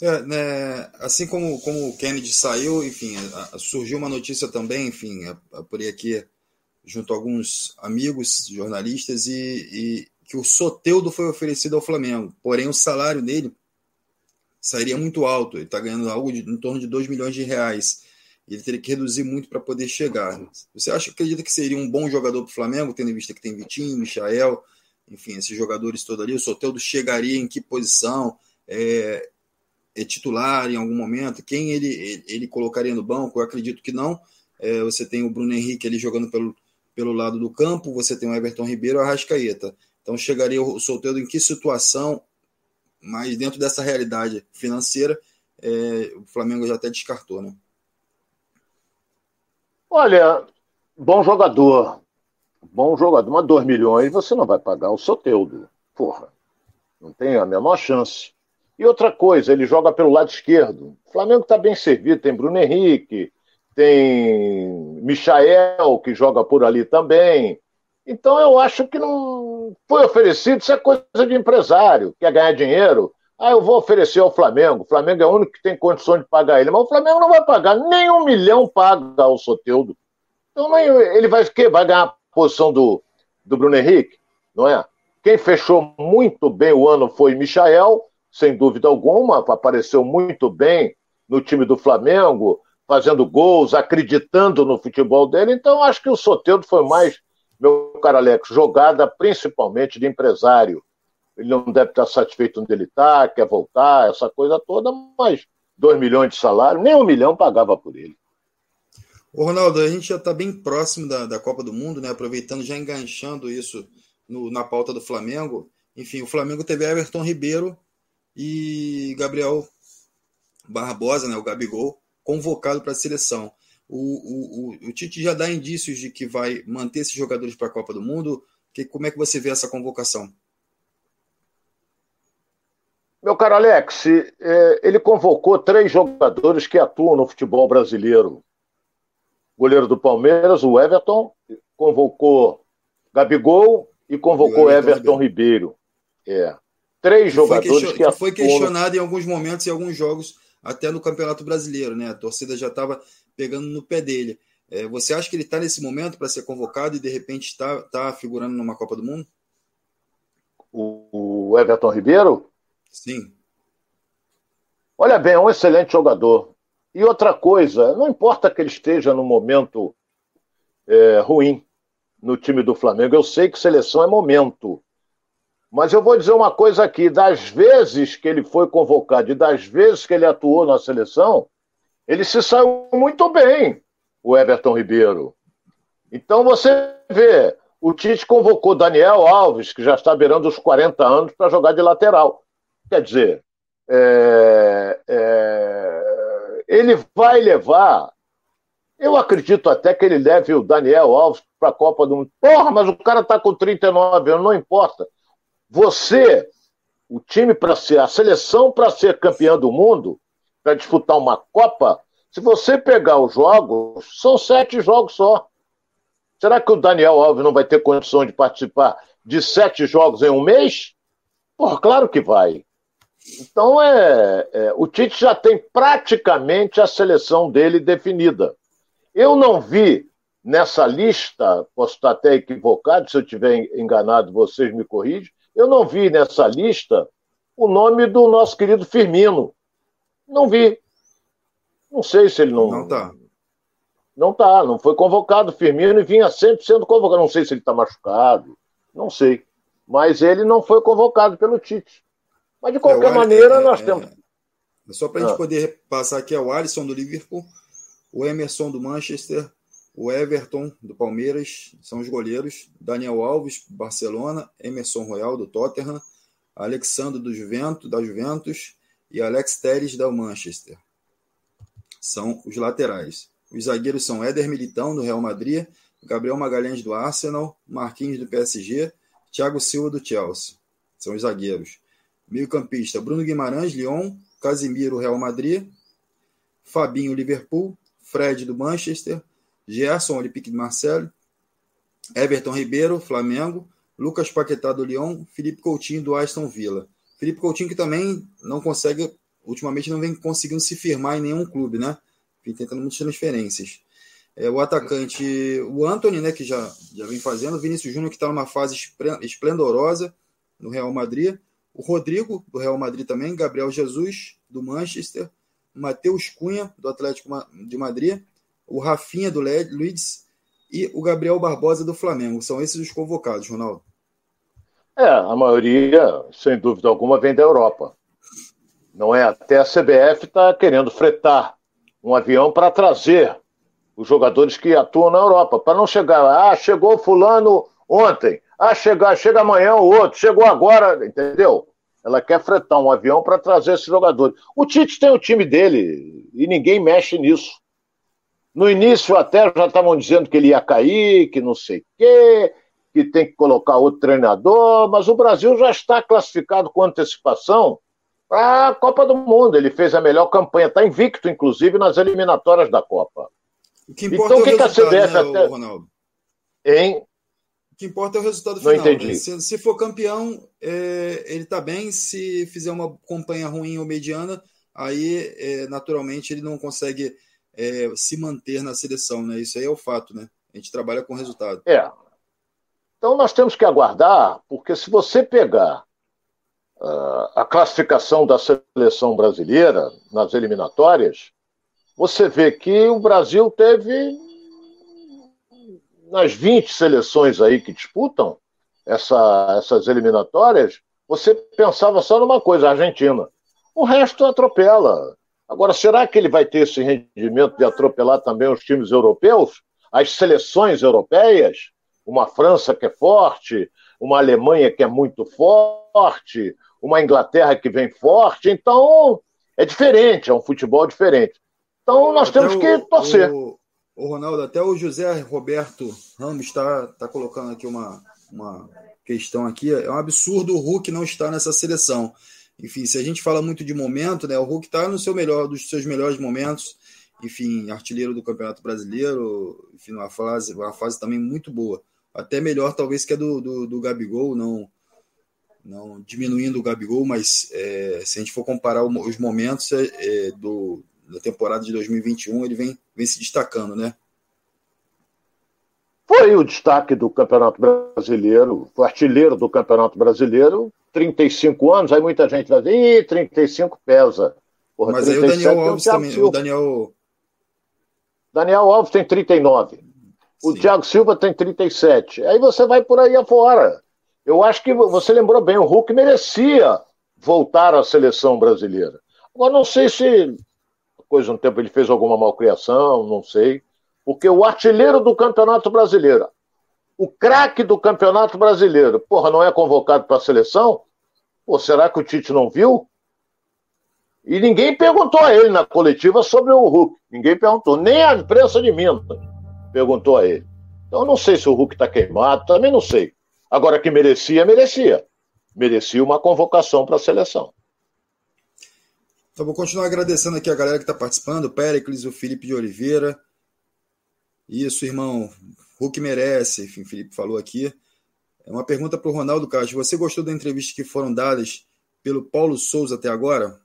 A: É, né, assim como, como o Kennedy saiu, enfim, a, a, surgiu uma notícia também, enfim, por aqui, junto a alguns amigos jornalistas, e, e que o Soteudo foi oferecido ao Flamengo. Porém, o salário dele sairia muito alto. Ele está ganhando algo de, em torno de 2 milhões de reais. Ele teria que reduzir muito para poder chegar. Você acha, acredita que seria um bom jogador para o Flamengo, tendo em vista que tem Vitinho, Michael, enfim, esses jogadores todos ali? O Soteldo chegaria em que posição? É, é titular em algum momento? Quem ele, ele, ele, colocaria no banco? Eu acredito que não. É, você tem o Bruno Henrique ali jogando pelo, pelo lado do campo, você tem o Everton Ribeiro e o Arrascaeta. Então chegaria o Soteldo em que situação? mas dentro dessa realidade financeira, é, o Flamengo já até descartou, né?
B: Olha, bom jogador, bom jogador, mas 2 milhões você não vai pagar o Soteudo, porra, não tem a menor chance. E outra coisa, ele joga pelo lado esquerdo. O Flamengo está bem servido, tem Bruno Henrique, tem Michael, que joga por ali também. Então eu acho que não foi oferecido, isso é coisa de empresário, quer ganhar dinheiro. Ah, eu vou oferecer ao Flamengo. O Flamengo é o único que tem condições de pagar ele. Mas o Flamengo não vai pagar, nem um milhão paga ao Soteudo. Então ele vai, vai ganhar a posição do, do Bruno Henrique, não é? Quem fechou muito bem o ano foi Michael, sem dúvida alguma, apareceu muito bem no time do Flamengo, fazendo gols, acreditando no futebol dele. Então, acho que o Soteldo foi mais, meu caro Alex, jogada principalmente de empresário. Ele não deve estar satisfeito onde ele está, quer voltar, essa coisa toda, mas 2 milhões de salário, nem um milhão pagava por ele.
A: Ô Ronaldo, a gente já está bem próximo da, da Copa do Mundo, né? Aproveitando, já enganchando isso no, na pauta do Flamengo. Enfim, o Flamengo teve Everton Ribeiro e Gabriel Barbosa, né? O Gabigol, convocado para a seleção. O, o, o, o, Tite já dá indícios de que vai manter esses jogadores para a Copa do Mundo. Que, como é que você vê essa convocação?
B: Meu caro Alex, é, ele convocou três jogadores que atuam no futebol brasileiro. Goleiro do Palmeiras, o Everton, convocou Gabigol e convocou Everton, Everton Ribeiro. É. Três jogadores que,
A: que foi questionado em alguns momentos e alguns jogos até no Campeonato Brasileiro, né? A torcida já estava pegando no pé dele. É, você acha que ele está nesse momento para ser convocado e de repente está tá figurando numa Copa do Mundo?
B: O Everton Ribeiro?
A: Sim.
B: Olha bem, é um excelente jogador. E outra coisa, não importa que ele esteja no momento é, ruim no time do Flamengo, eu sei que seleção é momento. Mas eu vou dizer uma coisa aqui: das vezes que ele foi convocado e das vezes que ele atuou na seleção, ele se saiu muito bem, o Everton Ribeiro. Então você vê, o Tite convocou Daniel Alves, que já está beirando os 40 anos, para jogar de lateral. Quer dizer, é, é, ele vai levar. Eu acredito até que ele leve o Daniel Alves para a Copa do Mundo. Porra, mas o cara está com 39 anos, não importa. Você, o time para ser, a seleção para ser campeã do mundo, para disputar uma Copa, se você pegar os jogos, são sete jogos só. Será que o Daniel Alves não vai ter condição de participar de sete jogos em um mês? Porra, claro que vai. Então é, é, o Tite já tem praticamente a seleção dele definida. Eu não vi nessa lista, posso estar até equivocado, se eu estiver enganado, vocês me corrigem, eu não vi nessa lista o nome do nosso querido Firmino. Não vi. Não sei se ele não.
A: Não está.
B: Não está, não foi convocado. Firmino e vinha sempre sendo convocado. Não sei se ele está machucado, não sei. Mas ele não foi convocado pelo Tite. Mas de qualquer é, maneira, é, nós é, temos.
A: Só para a gente ah. poder passar aqui, é o Alisson do Liverpool, o Emerson do Manchester, o Everton, do Palmeiras, são os goleiros. Daniel Alves, Barcelona. Emerson Royal, do Tottenham. Alexandre, do Juventus, da Juventus. E Alex Teres, da Manchester. São os laterais. Os zagueiros são Éder Militão, do Real Madrid. Gabriel Magalhães, do Arsenal. Marquinhos, do PSG. Thiago Silva, do Chelsea. São os zagueiros. Meio-campista: Bruno Guimarães, Lyon. Casimiro, Real Madrid. Fabinho, Liverpool. Fred, do Manchester. Gerson, Olympique de Marseille, Everton Ribeiro, Flamengo, Lucas Paquetá do Lyon, Felipe Coutinho do Aston Villa. Felipe Coutinho que também não consegue, ultimamente não vem conseguindo se firmar em nenhum clube, né? Vem tentando muitas transferências. É, o atacante, o Anthony, né, que já, já vem fazendo, Vinícius Júnior que está numa fase esplendorosa no Real Madrid, o Rodrigo do Real Madrid também, Gabriel Jesus do Manchester, Matheus Cunha do Atlético de Madrid, o Rafinha do Leeds e o Gabriel Barbosa do Flamengo. São esses os convocados, Ronaldo.
B: É, a maioria, sem dúvida alguma, vem da Europa. Não é? Até a CBF está querendo fretar um avião para trazer os jogadores que atuam na Europa, para não chegar, ah, chegou fulano ontem, ah, chega, chega amanhã o outro, chegou agora, entendeu? Ela quer fretar um avião para trazer esses jogadores. O Tite tem o time dele e ninguém mexe nisso. No início até já estavam dizendo que ele ia cair, que não sei o quê, que tem que colocar outro treinador, mas o Brasil já está classificado com antecipação para a Copa do Mundo. Ele fez a melhor campanha, está invicto, inclusive, nas eliminatórias da Copa.
A: O que importa então, é o que, resultado, que a CBF né, até... Ronaldo?
B: Hein?
A: O que importa é o resultado final. Não entendi. Né? Se, se, for campeão, é, ele está bem. Se fizer uma campanha ruim ou mediana, aí é, naturalmente ele não consegue é, se manter na seleção, né? Isso aí é o fato, né? A gente trabalha com resultado.
B: É. Então nós temos que aguardar, porque se você pegar uh, a classificação da seleção brasileira nas eliminatórias, você vê que o Brasil teve, nas 20 seleções aí que disputam essa, essas eliminatórias, você pensava só numa coisa, a Argentina. O resto atropela. Agora, será que ele vai ter esse rendimento de atropelar também os times europeus? As seleções europeias? Uma França que é forte, uma Alemanha que é muito forte, uma Inglaterra que vem forte. Então, é diferente, é um futebol diferente. Então, nós até temos o, que torcer.
A: O, o, Ronaldo, até o José Roberto Ramos está tá colocando aqui uma, uma questão aqui. É um absurdo o Hulk não estar nessa seleção. Enfim, se a gente fala muito de momento, né, o Hulk está no seu melhor, dos seus melhores momentos. Enfim, artilheiro do Campeonato Brasileiro, enfim, uma fase, uma fase também muito boa. Até melhor, talvez, que a do, do, do Gabigol, não, não diminuindo o Gabigol, mas é, se a gente for comparar os momentos é, é, do, da temporada de 2021, ele vem, vem se destacando, né?
B: Foi o destaque do Campeonato Brasileiro, foi artilheiro do Campeonato Brasileiro, 35 anos, aí muita gente vai dizer, ih, 35 pesa.
A: Porra, Mas aí o Daniel Alves também, o Daniel...
B: Daniel Alves tem 39. O Sim. Thiago Silva tem 37. Aí você vai por aí afora. Eu acho que você lembrou bem, o Hulk merecia voltar à seleção brasileira. Agora, não sei se, coisa um tempo, ele fez alguma malcriação, não sei. Porque o artilheiro do Campeonato Brasileiro, o craque do Campeonato Brasileiro, porra, não é convocado para a seleção? Pô, será que o Tite não viu? E ninguém perguntou a ele na coletiva sobre o Hulk. Ninguém perguntou. Nem a imprensa de Minas perguntou a ele. Então, não sei se o Hulk está queimado, também não sei. Agora que merecia, merecia. Merecia uma convocação para a seleção.
A: Então vou continuar agradecendo aqui a galera que está participando, o Péricles, o Felipe de Oliveira. Isso, irmão. Hulk merece, enfim, o Felipe falou aqui. É uma pergunta para o Ronaldo Castro. Você gostou da entrevista que foram dadas pelo Paulo Souza até agora?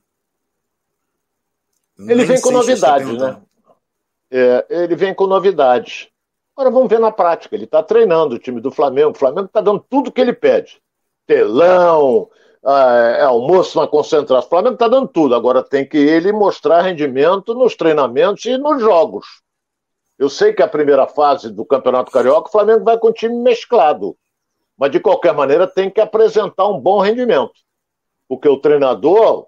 B: Ele vem com novidades, né? É, ele vem com novidades. Agora vamos ver na prática. Ele está treinando o time do Flamengo. O Flamengo está dando tudo que ele pede: telão, é, almoço na concentração. O Flamengo está dando tudo. Agora tem que ele mostrar rendimento nos treinamentos e nos jogos. Eu sei que a primeira fase do Campeonato Carioca o Flamengo vai com o time mesclado. Mas, de qualquer maneira, tem que apresentar um bom rendimento. Porque o treinador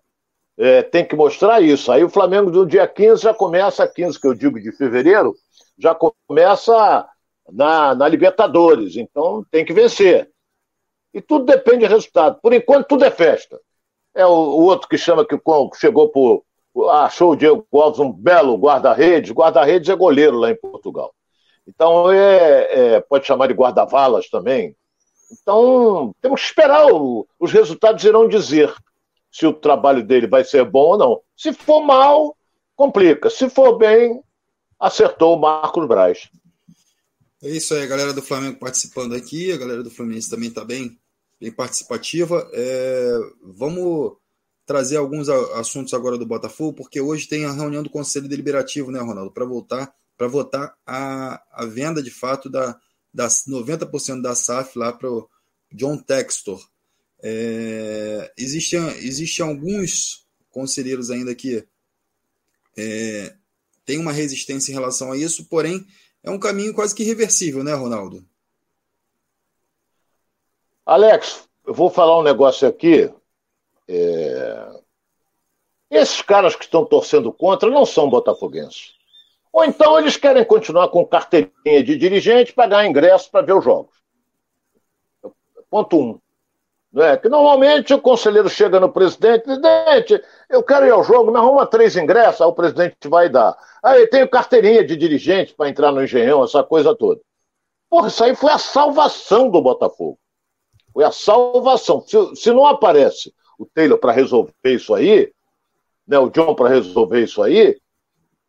B: é, tem que mostrar isso. Aí o Flamengo, do dia 15, já começa, 15 que eu digo de fevereiro, já começa na, na Libertadores, então tem que vencer. E tudo depende do resultado. Por enquanto, tudo é festa. É o, o outro que chama que chegou por. Achou o Diego Alves um belo guarda-redes. Guarda-redes é goleiro lá em Portugal. Então, é, é pode chamar de guarda-valas também. Então, temos que esperar. O, os resultados irão dizer se o trabalho dele vai ser bom ou não. Se for mal, complica. Se for bem, acertou o Marcos Braz.
A: É isso aí, a galera do Flamengo participando aqui, a galera do Fluminense também está bem, bem participativa. É, vamos trazer alguns assuntos agora do Botafogo, porque hoje tem a reunião do Conselho Deliberativo, né, Ronaldo, para voltar para votar a, a venda de fato da, das 90% da SAF lá para o John Textor. É, existem, existem alguns conselheiros ainda que é, tem uma resistência em relação a isso, porém é um caminho quase que irreversível, né, Ronaldo?
B: Alex, eu vou falar um negócio aqui. É... Esses caras que estão torcendo contra não são botafoguenses. Ou então eles querem continuar com carteirinha de dirigente para ganhar ingresso para ver os jogos. Ponto um. É? Que normalmente o conselheiro chega no presidente, presidente, eu quero ir ao jogo, me arruma três ingressos, aí o presidente vai dar. Aí tenho carteirinha de dirigente para entrar no engenhão, essa coisa toda. Porra, isso aí foi a salvação do Botafogo. Foi a salvação. Se, se não aparece o Taylor para resolver isso aí, né, o John para resolver isso aí,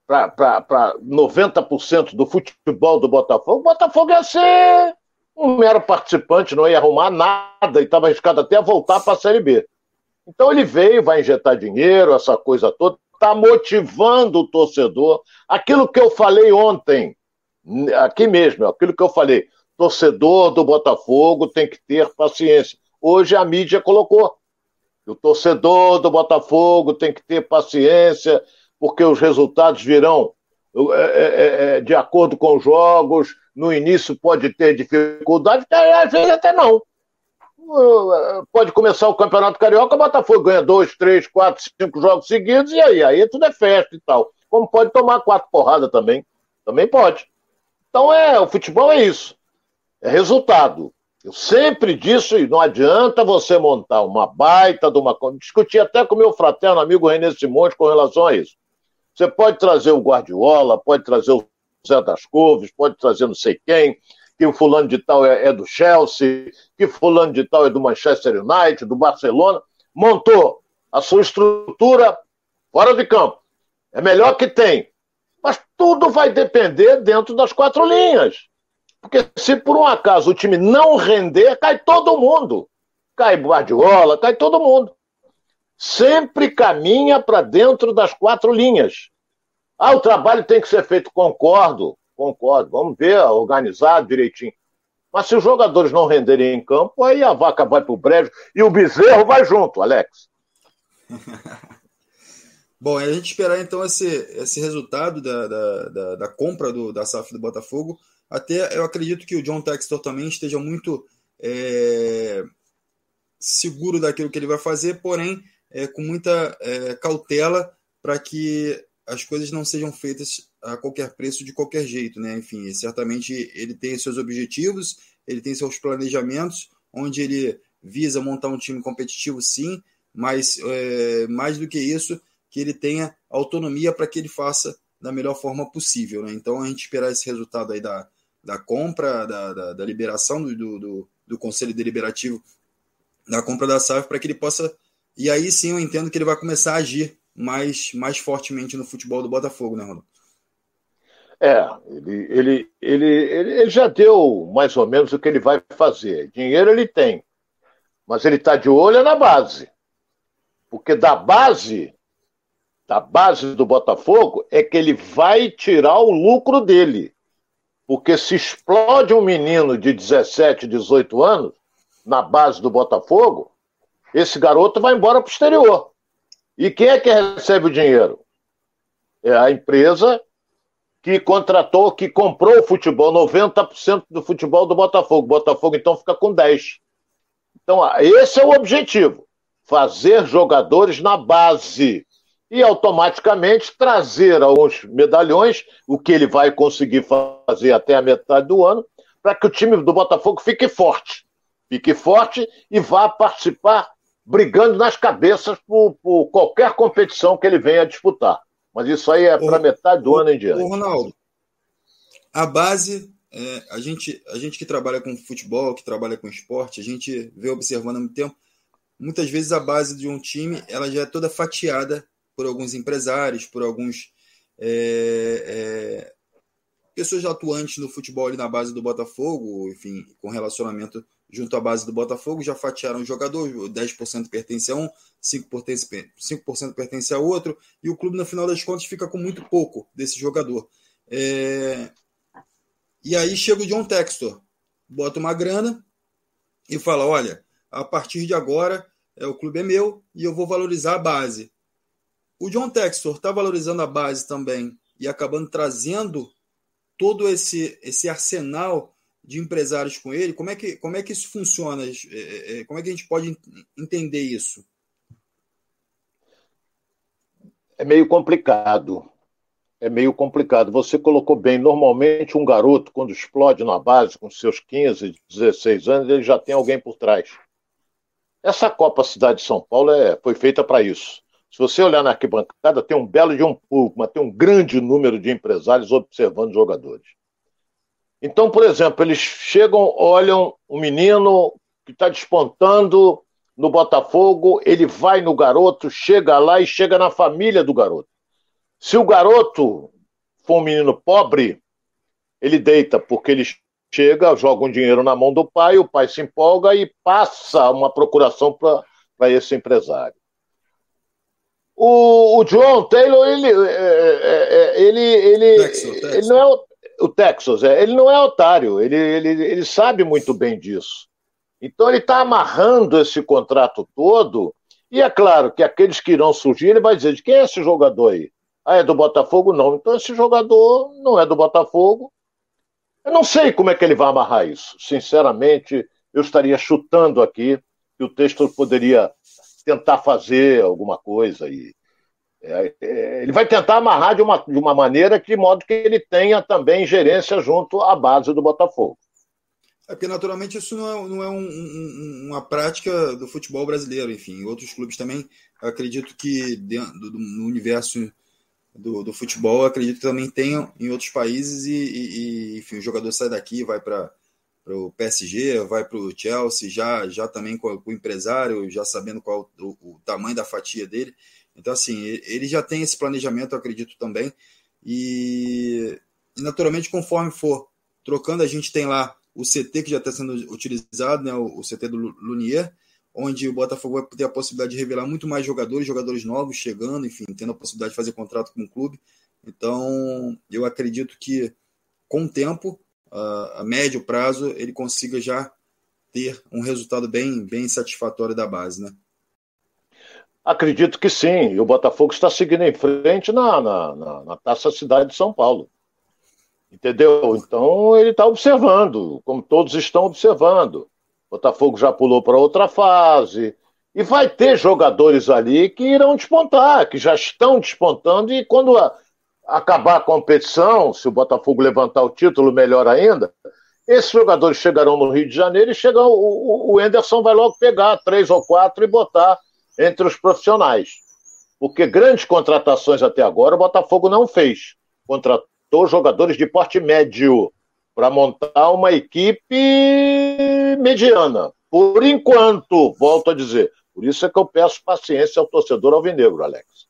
B: para 90% do futebol do Botafogo, o Botafogo ia ser um mero participante, não ia arrumar nada e estava arriscado até a voltar para a Série B. Então ele veio, vai injetar dinheiro, essa coisa toda, está motivando o torcedor. Aquilo que eu falei ontem, aqui mesmo, aquilo que eu falei, torcedor do Botafogo tem que ter paciência. Hoje a mídia colocou. O torcedor do Botafogo tem que ter paciência, porque os resultados virão é, é, é, de acordo com os jogos. No início pode ter dificuldade, às vezes até não. Pode começar o Campeonato Carioca, o Botafogo ganha dois, três, quatro, cinco jogos seguidos, e aí? Aí tudo é festa e tal. Como pode tomar quatro porradas também. Também pode. Então é, o futebol é isso. É resultado. Eu sempre disse, e não adianta você montar uma baita de uma. Discuti até com meu fraterno amigo René Simões com relação a isso. Você pode trazer o Guardiola, pode trazer o Zé das Couves, pode trazer não sei quem, que o fulano de tal é, é do Chelsea, que fulano de tal é do Manchester United, do Barcelona. Montou a sua estrutura fora de campo. É melhor que tem. Mas tudo vai depender dentro das quatro linhas. Porque se por um acaso o time não render, cai todo mundo. Cai Guardiola, cai todo mundo. Sempre caminha para dentro das quatro linhas. Ah, o trabalho tem que ser feito, concordo, concordo. Vamos ver, organizado direitinho. Mas se os jogadores não renderem em campo, aí a vaca vai para o brejo e o bezerro vai junto, Alex. [laughs]
A: Bom, a gente esperar então esse, esse resultado da, da, da, da compra do, da SAF do Botafogo até eu acredito que o John Textor também esteja muito é, seguro daquilo que ele vai fazer, porém é, com muita é, cautela para que as coisas não sejam feitas a qualquer preço, de qualquer jeito. Né? Enfim, certamente ele tem seus objetivos, ele tem seus planejamentos, onde ele visa montar um time competitivo, sim, mas é, mais do que isso, que ele tenha autonomia para que ele faça da melhor forma possível. Né? Então a gente esperar esse resultado aí da, da compra, da, da, da liberação do, do, do, Conselho Deliberativo da compra da SAF para que ele possa. E aí sim eu entendo que ele vai começar a agir mais, mais fortemente no futebol do Botafogo, né, Ronaldo?
B: É, ele, ele, ele, ele, já deu mais ou menos o que ele vai fazer. Dinheiro ele tem, mas ele está de olho na base. Porque da base, da base do Botafogo, é que ele vai tirar o lucro dele. Porque se explode um menino de 17, 18 anos na base do Botafogo, esse garoto vai embora para o exterior. E quem é que recebe o dinheiro? É a empresa que contratou, que comprou o futebol, 90% do futebol do Botafogo. O Botafogo então fica com 10. Então, esse é o objetivo: fazer jogadores na base e automaticamente trazer alguns medalhões, o que ele vai conseguir fazer até a metade do ano, para que o time do Botafogo fique forte. Fique forte e vá participar brigando nas cabeças por, por qualquer competição que ele venha disputar. Mas isso aí é para metade do o, ano em diante.
A: O Ronaldo, a base, é, a, gente, a gente que trabalha com futebol, que trabalha com esporte, a gente vê observando há muito tempo, muitas vezes a base de um time ela já é toda fatiada por alguns empresários, por alguns é, é, pessoas atuantes no futebol ali na base do Botafogo, enfim, com relacionamento junto à base do Botafogo, já fatiaram o jogador, 10% pertence a um, 5%, pertence, 5 pertence a outro, e o clube, no final das contas, fica com muito pouco desse jogador. É... E aí chega o John Textor, bota uma grana e fala: olha, a partir de agora é, o clube é meu e eu vou valorizar a base. O John Textor está valorizando a base também e acabando trazendo todo esse, esse arsenal de empresários com ele. Como é que, como é que isso funciona? É, é, é, como é que a gente pode entender isso?
B: É meio complicado. É meio complicado. Você colocou bem. Normalmente, um garoto, quando explode na base com seus 15, 16 anos, ele já tem alguém por trás. Essa Copa Cidade de São Paulo é, foi feita para isso. Se você olhar na arquibancada, tem um belo de um público, mas tem um grande número de empresários observando jogadores. Então, por exemplo, eles chegam, olham um menino que está despontando no Botafogo, ele vai no garoto, chega lá e chega na família do garoto. Se o garoto for um menino pobre, ele deita, porque ele chega, joga um dinheiro na mão do pai, o pai se empolga e passa uma procuração para esse empresário. O, o John Taylor, ele, é, é, é, ele, ele, Texas, Texas. ele não é o, o Texas, é, ele não é otário, ele, ele, ele sabe muito bem disso. Então ele está amarrando esse contrato todo, e é claro que aqueles que irão surgir, ele vai dizer de quem é esse jogador aí? Ah, é do Botafogo? Não. Então esse jogador não é do Botafogo. Eu não sei como é que ele vai amarrar isso. Sinceramente, eu estaria chutando aqui que o texto poderia tentar fazer alguma coisa e é, é, ele vai tentar amarrar de uma, de uma maneira que de modo que ele tenha também gerência junto à base do Botafogo.
A: É porque naturalmente isso não é, não é um, um, uma prática do futebol brasileiro, enfim, outros clubes também acredito que dentro do, no universo do, do futebol acredito que também tenham em outros países e, e, e enfim, o jogador sai daqui, vai para para o PSG, vai para o Chelsea, já, já também com, o empresário, já sabendo qual o, o, tamanho da fatia dele. Então, assim, ele já tem esse planejamento, eu acredito também. E, naturalmente, conforme for trocando, a gente tem lá o CT que já está sendo utilizado, né, o, o CT do Lunier, onde o Botafogo vai ter a possibilidade de revelar muito mais jogadores, jogadores novos chegando, enfim, tendo a possibilidade de fazer contrato com o clube. Então, eu acredito que com o tempo a médio prazo ele consiga já ter um resultado bem, bem satisfatório da base, né?
B: Acredito que sim. E o Botafogo está seguindo em frente na, na, na, na Taça Cidade de São Paulo. Entendeu? Então ele está observando, como todos estão observando. Botafogo já pulou para outra fase. E vai ter jogadores ali que irão despontar, que já estão despontando, e quando a, acabar a competição, se o Botafogo levantar o título, melhor ainda, esses jogadores chegarão no Rio de Janeiro e chegam, o, o Enderson vai logo pegar três ou quatro e botar entre os profissionais. Porque grandes contratações até agora o Botafogo não fez. Contratou jogadores de porte médio para montar uma equipe mediana. Por enquanto, volto a dizer. Por isso é que eu peço paciência ao torcedor alvinegro, Alex.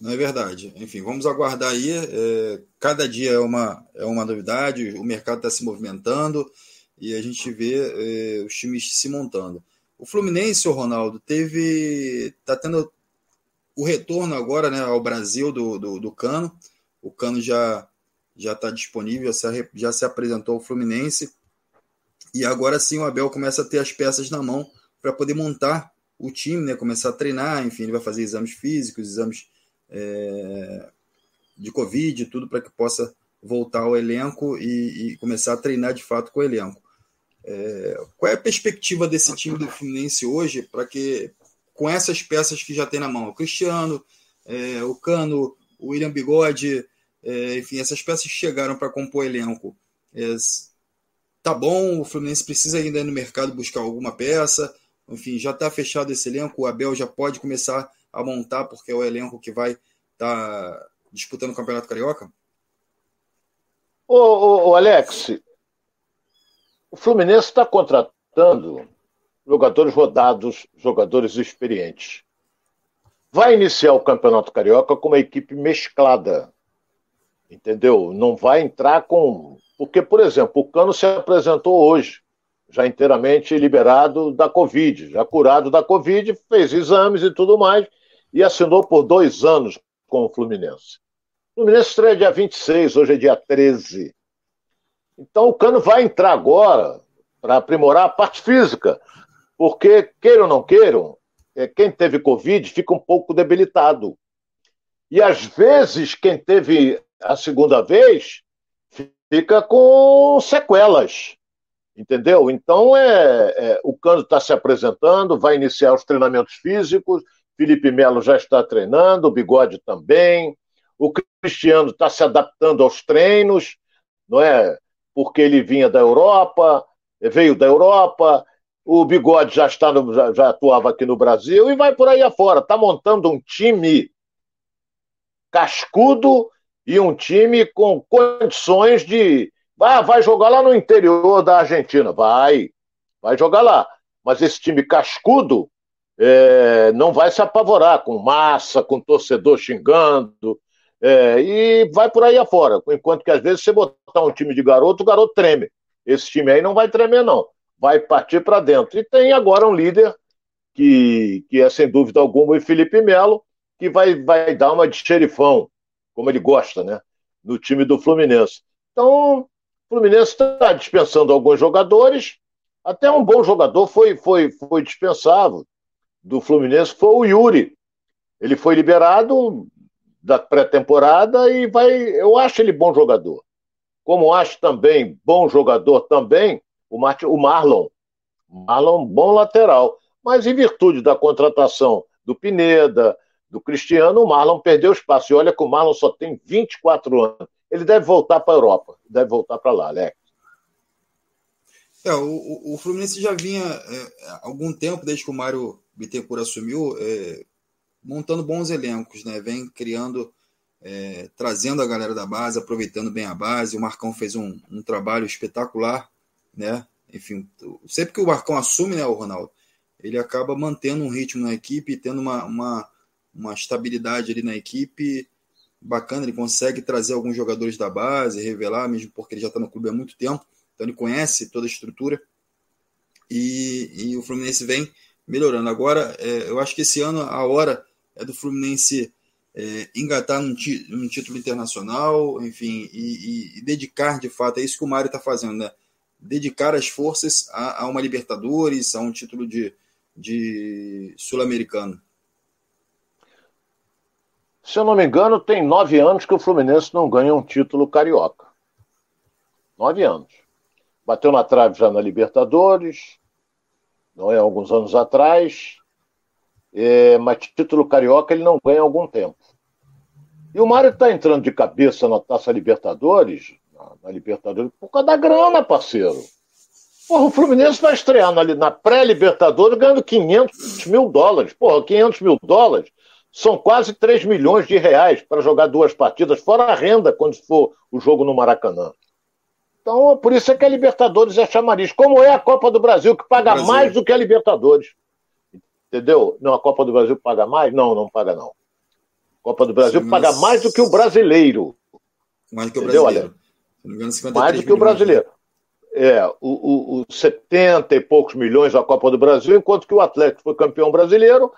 A: Não é verdade. Enfim, vamos aguardar aí. É, cada dia é uma, é uma novidade, o mercado está se movimentando e a gente vê é, os times se montando. O Fluminense, o Ronaldo, teve. está tendo o retorno agora né, ao Brasil do, do, do Cano. O Cano já já está disponível, já se apresentou ao Fluminense. E agora sim o Abel começa a ter as peças na mão para poder montar o time, né? Começar a treinar, enfim, ele vai fazer exames físicos, exames é, de Covid, tudo para que possa voltar ao elenco e, e, começar a treinar de fato com o elenco. É, qual é a perspectiva desse time do Fluminense hoje para que, com essas peças que já tem na mão, o Cristiano, é, o Cano, o William Bigode, é, enfim, essas peças chegaram para compor elenco, é, tá bom, o Fluminense precisa ainda ir no mercado buscar alguma peça, enfim, já está fechado esse elenco, o Abel já pode começar a montar, porque é o elenco que vai estar tá disputando o Campeonato Carioca?
B: Ô, ô, ô Alex, o Fluminense está contratando jogadores rodados, jogadores experientes. Vai iniciar o Campeonato Carioca com uma equipe mesclada. Entendeu? Não vai entrar com. Porque, por exemplo, o Cano se apresentou hoje, já inteiramente liberado da Covid, já curado da Covid, fez exames e tudo mais, e assinou por dois anos com o Fluminense. O Fluminense estreia dia 26, hoje é dia 13. Então o Cano vai entrar agora para aprimorar a parte física, porque, queiram ou não queiram, é, quem teve Covid fica um pouco debilitado. E às vezes, quem teve a segunda vez fica com sequelas. Entendeu? Então é, é o Cano está se apresentando, vai iniciar os treinamentos físicos, Felipe Melo já está treinando, o Bigode também. O Cristiano está se adaptando aos treinos, não é? Porque ele vinha da Europa, veio da Europa. O Bigode já está no, já, já atuava aqui no Brasil e vai por aí afora. Está montando um time cascudo e um time com condições de. Ah, vai jogar lá no interior da Argentina. Vai, vai jogar lá. Mas esse time cascudo é, não vai se apavorar com massa, com torcedor xingando, É, e vai por aí afora. Enquanto que às vezes você botar um time de garoto, o garoto treme. Esse time aí não vai tremer, não. Vai partir para dentro. E tem agora um líder que, que é sem dúvida alguma o Felipe Melo, que vai, vai dar uma de xerifão, como ele gosta, né? No time do Fluminense. Então, o Fluminense está dispensando alguns jogadores. Até um bom jogador foi, foi, foi dispensado do Fluminense, foi o Yuri. Ele foi liberado da pré-temporada e vai. Eu acho ele bom jogador. Como acho também bom jogador também o, Martin, o Marlon. Marlon, bom lateral. Mas em virtude da contratação do Pineda, do Cristiano, o Marlon perdeu espaço. E olha que o Marlon só tem 24 anos. Ele deve voltar para a Europa, deve voltar para lá, Alex.
A: É, o, o Fluminense já vinha é, algum tempo, desde que o Mário Bittencourt assumiu, é, montando bons elencos, né? Vem criando, é, trazendo a galera da base, aproveitando bem a base. O Marcão fez um, um trabalho espetacular, né? Enfim, sempre que o Marcão assume, né, o Ronaldo, ele acaba mantendo um ritmo na equipe, tendo uma, uma, uma estabilidade ali na equipe bacana. Ele consegue trazer alguns jogadores da base, revelar, mesmo porque ele já está no clube há muito tempo, então ele conhece toda a estrutura. E, e o Fluminense vem melhorando. Agora, é, eu acho que esse ano a hora é do Fluminense é, engatar num, num, título internacional, enfim, e, e, e, dedicar de fato, é isso que o Mário está fazendo, né? Dedicar as forças a, a, uma Libertadores, a um título de, de sul-americano.
B: Se eu não me engano, tem nove anos que o Fluminense não ganha um título carioca. Nove anos. Bateu na trave já na Libertadores, não é? Alguns anos atrás, é, mas título carioca ele não ganha há algum tempo. E o Mário está entrando de cabeça na Taça Libertadores, na, na, Libertadores, por causa da grana, parceiro. Porra, o Fluminense vai estrear na, na pré-Libertadores ganhando 500 mil dólares. Porra, 500 mil dólares são quase 3 milhões de reais para jogar duas partidas, fora a renda quando for o jogo no Maracanã. Então, por isso é que a Libertadores é chamariz. Como é a Copa do Brasil, que paga Brasil. mais do que a Libertadores. Entendeu? Não, a Copa do Brasil paga mais? Não, não paga não. A Copa do Brasil Sim, paga mais do que o brasileiro.
A: Mais do que o Entendeu? brasileiro.
B: Engano, mais do que o brasileiro. É, o, o, o 70 e poucos milhões a Copa do Brasil, enquanto que o Atlético foi campeão brasileiro,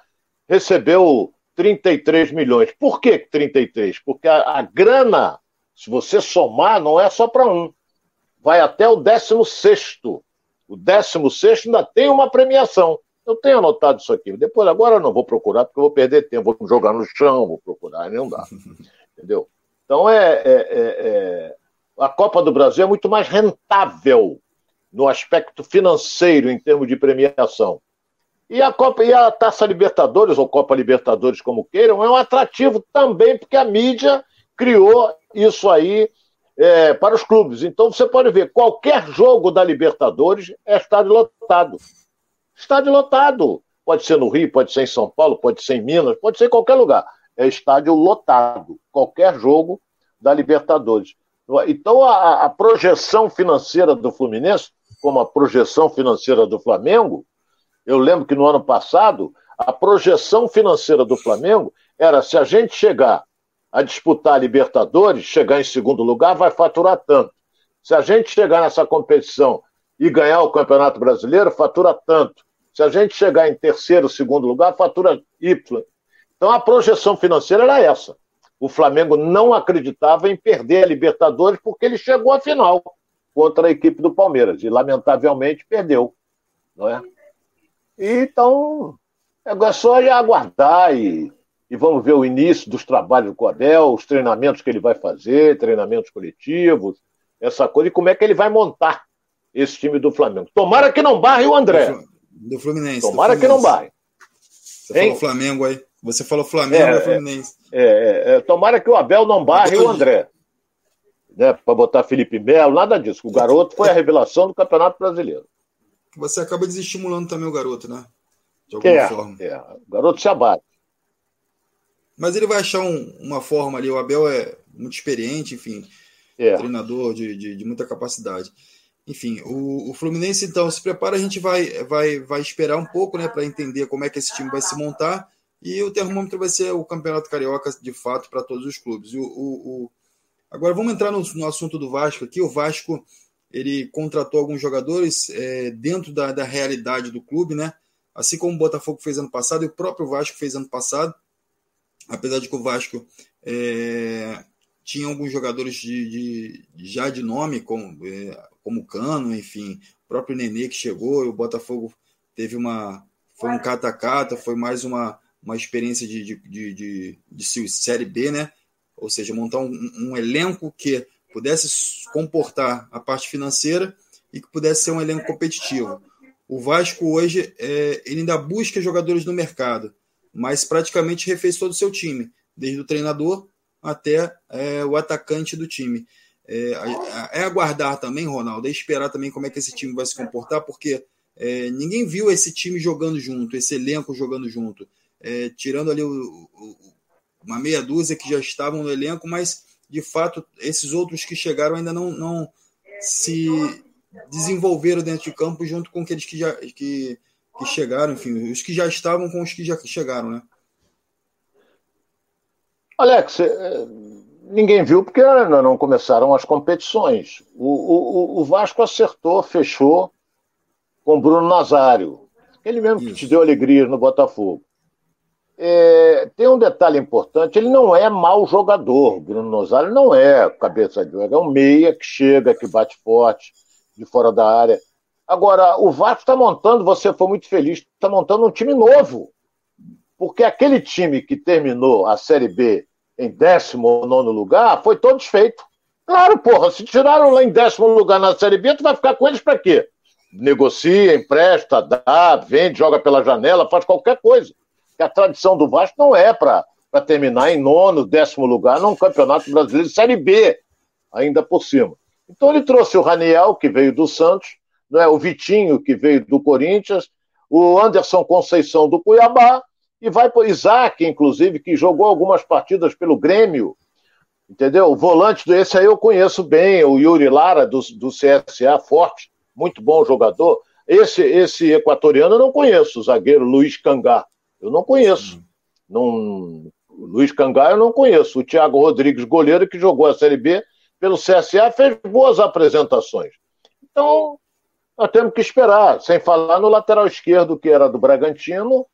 B: recebeu 33 milhões. Por que 33? Porque a, a grana, se você somar, não é só para um. Vai até o 16. O 16 ainda tem uma premiação. Eu tenho anotado isso aqui. Depois, agora eu não vou procurar, porque eu vou perder tempo. Vou jogar no chão, vou procurar, não dá. [laughs] Entendeu? Então, é, é, é, é, a Copa do Brasil é muito mais rentável no aspecto financeiro, em termos de premiação. E a Copa e a Taça Libertadores, ou Copa Libertadores, como queiram, é um atrativo também, porque a mídia criou isso aí é, para os clubes. Então você pode ver, qualquer jogo da Libertadores é estádio lotado. Estádio lotado. Pode ser no Rio, pode ser em São Paulo, pode ser em Minas, pode ser em qualquer lugar. É estádio lotado. Qualquer jogo da Libertadores. Então, a, a projeção financeira do Fluminense, como a projeção financeira do Flamengo, eu lembro que no ano passado, a projeção financeira do Flamengo era se a gente chegar a disputar a Libertadores, chegar em segundo lugar, vai faturar tanto. Se a gente chegar nessa competição e ganhar o Campeonato Brasileiro, fatura tanto. Se a gente chegar em terceiro, segundo lugar, fatura Y. Então a projeção financeira era essa. O Flamengo não acreditava em perder a Libertadores porque ele chegou à final contra a equipe do Palmeiras e lamentavelmente perdeu, não é? então é só aguardar e, e vamos ver o início dos trabalhos do Cordel, os treinamentos que ele vai fazer, treinamentos coletivos, essa coisa e como é que ele vai montar esse time do Flamengo. Tomara que não barre o André.
A: Do Fluminense.
B: Tomara
A: do Fluminense.
B: que não barre.
A: Você hein? falou Flamengo aí. Você falou Flamengo é, e Fluminense.
B: É, é, é, tomara que o Abel não barre o André. Né, para botar Felipe Melo, nada disso. O garoto foi a revelação do Campeonato Brasileiro.
A: Você acaba desestimulando também o garoto, né? De alguma
B: é,
A: forma.
B: É. O garoto se abate.
A: Mas ele vai achar um, uma forma ali. O Abel é muito experiente, enfim. É. Treinador de, de, de muita capacidade. Enfim, o, o, Fluminense, então, se prepara, a gente vai, vai, vai esperar um pouco, né, para entender como é que esse time vai se montar. E o termômetro vai ser o Campeonato Carioca, de fato, para todos os clubes. O, o. Agora vamos entrar no, no, assunto do Vasco aqui. O Vasco ele contratou alguns jogadores é, dentro da, da realidade do clube, né? Assim como o Botafogo fez ano passado e o próprio Vasco fez ano passado. Apesar de que o Vasco é, tinha alguns jogadores de, de, já de nome, como, é, como Cano, enfim, o próprio Nenê que chegou, e o Botafogo teve uma. Foi um cata-cata, foi mais uma, uma experiência de, de, de, de, de Série B, né? Ou seja, montar um, um elenco que pudesse comportar a parte financeira e que pudesse ser um elenco competitivo. O Vasco hoje é, ele ainda busca jogadores no mercado, mas praticamente refez todo o seu time, desde o treinador até é, o atacante do time. É, é, aguardar também, Ronaldo, é esperar também como é que esse time vai se comportar, porque é, ninguém viu esse time jogando junto, esse elenco jogando junto. É, tirando ali o, o, uma meia dúzia que já estavam no elenco, mas de fato esses outros que chegaram ainda não, não se desenvolveram dentro de campo junto com aqueles que já que, que chegaram, enfim, os que já estavam com os que já chegaram, né?
B: Alex, é, ninguém viu porque não começaram as competições. O, o, o Vasco acertou, fechou com Bruno Nazário, ele mesmo Isso. que te deu alegria no Botafogo. É, tem um detalhe importante: ele não é mau jogador. Bruno Nazário não é cabeça de jogo, é um meia que chega, que bate forte de fora da área. Agora, o Vasco está montando, você foi muito feliz, está montando um time novo. Porque aquele time que terminou a Série B em 19 lugar foi todo desfeito. Claro, porra, se tiraram lá em décimo lugar na Série B, tu vai ficar com eles para quê? Negocia, empresta, dá, vende, joga pela janela, faz qualquer coisa. Que a tradição do Vasco não é para terminar em nono, décimo lugar num campeonato brasileiro de Série B, ainda por cima. Então ele trouxe o Raniel, que veio do Santos, não é? o Vitinho, que veio do Corinthians, o Anderson Conceição do Cuiabá, e vai para o Isaac, inclusive, que jogou algumas partidas pelo Grêmio, entendeu? O volante desse aí eu conheço bem, o Yuri Lara, do, do CSA, forte, muito bom jogador. Esse, esse equatoriano eu não conheço, o zagueiro Luiz Cangá. Eu não conheço. Não, Luiz Cangá eu não conheço. O Thiago Rodrigues, goleiro, que jogou a Série B, pelo CSA, fez boas apresentações. Então, nós temos que esperar, sem falar no lateral esquerdo, que era do Bragantino,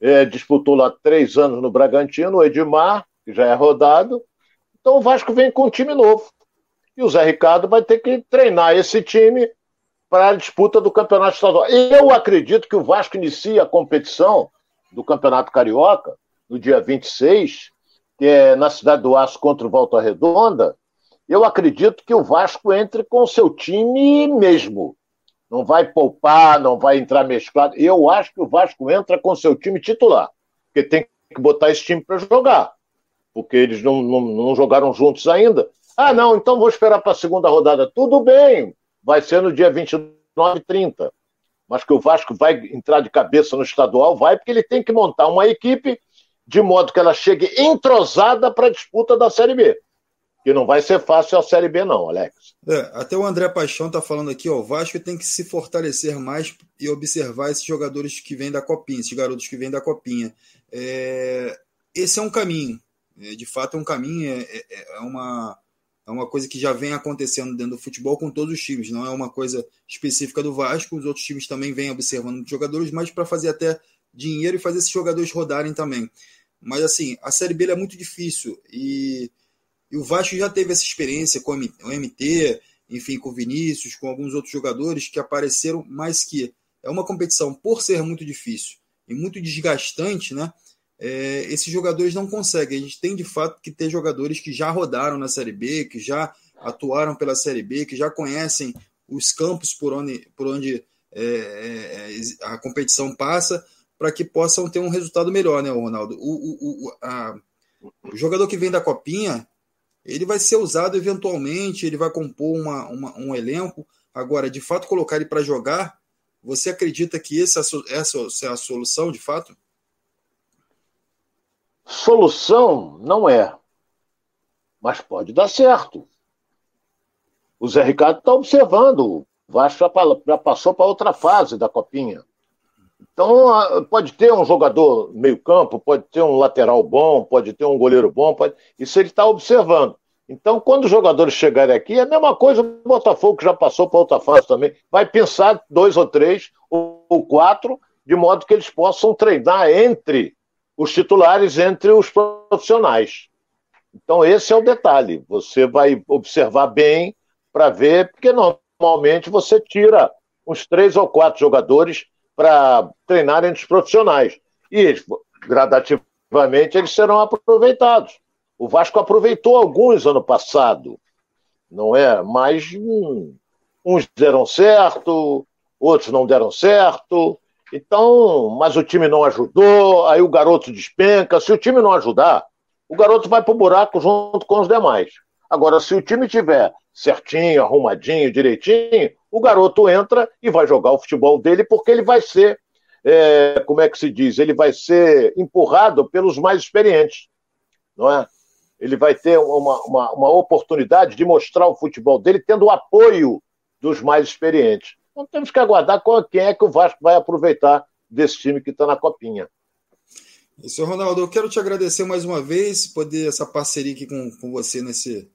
B: é, disputou lá três anos no Bragantino, o Edmar, que já é rodado. Então o Vasco vem com um time novo. E o Zé Ricardo vai ter que treinar esse time para a disputa do Campeonato Estadual. Eu acredito que o Vasco inicia a competição do Campeonato Carioca no dia 26, que é na Cidade do Aço contra o Volta Redonda, eu acredito que o Vasco entre com o seu time mesmo. Não vai poupar, não vai entrar mesclado. Eu acho que o Vasco entra com seu time titular, porque tem que botar esse time para jogar, porque eles não, não, não jogaram juntos ainda. Ah, não, então vou esperar para a segunda rodada. Tudo bem, vai ser no dia 29 e 30. Mas que o Vasco vai entrar de cabeça no estadual, vai, porque ele tem que montar uma equipe de modo que ela chegue entrosada para a disputa da Série B que não vai ser fácil a Série B, não, Alex.
A: É, até o André Paixão está falando aqui, ó, o Vasco tem que se fortalecer mais e observar esses jogadores que vêm da Copinha, esses garotos que vêm da Copinha. É, esse é um caminho, é, de fato é um caminho, é, é, é, uma, é uma coisa que já vem acontecendo dentro do futebol com todos os times, não é uma coisa específica do Vasco, os outros times também vêm observando jogadores, mas para fazer até dinheiro e fazer esses jogadores rodarem também. Mas assim, a Série B é muito difícil e e o Vasco já teve essa experiência com o MT, enfim, com o Vinícius, com alguns outros jogadores que apareceram, mas que é uma competição, por ser muito difícil e muito desgastante, né? É, esses jogadores não conseguem. A gente tem de fato que ter jogadores que já rodaram na Série B, que já atuaram pela Série B, que já conhecem os campos por onde, por onde é, é, a competição passa, para que possam ter um resultado melhor, né, Ronaldo? O, o, o, a, o jogador que vem da Copinha, ele vai ser usado eventualmente, ele vai compor uma, uma, um elenco. Agora, de fato, colocar ele para jogar, você acredita que essa, essa é a solução, de fato?
B: Solução não é, mas pode dar certo. O Zé Ricardo está observando, o Vasco já passou para outra fase da Copinha. Então, Então, pode ter um jogador meio-campo, pode ter um lateral bom, pode ter um goleiro bom, pode... isso ele está observando. Então, quando os jogadores chegarem aqui, é a mesma coisa do Botafogo, que já passou para outra fase também. Vai pensar dois ou três ou quatro, de modo que eles possam treinar entre os titulares, entre os profissionais. Então, esse é o detalhe. Você vai observar bem para ver, porque normalmente você tira uns três ou quatro jogadores para treinar entre os profissionais. E gradativamente eles serão aproveitados. O Vasco aproveitou alguns ano passado, não é? Mas hum, uns deram certo, outros não deram certo. Então, mas o time não ajudou, aí o garoto despenca. Se o time não ajudar, o garoto vai para o buraco junto com os demais. Agora, se o time tiver certinho, arrumadinho, direitinho, o garoto entra e vai jogar o futebol dele porque ele vai ser, é, como é que se diz? Ele vai ser empurrado pelos mais experientes, não é? Ele vai ter uma, uma, uma oportunidade de mostrar o futebol dele tendo o apoio dos mais experientes. Então temos que aguardar quem é que o Vasco vai aproveitar desse time que está na copinha.
A: Senhor Ronaldo, eu quero te agradecer mais uma vez, poder essa parceria aqui com, com você nesse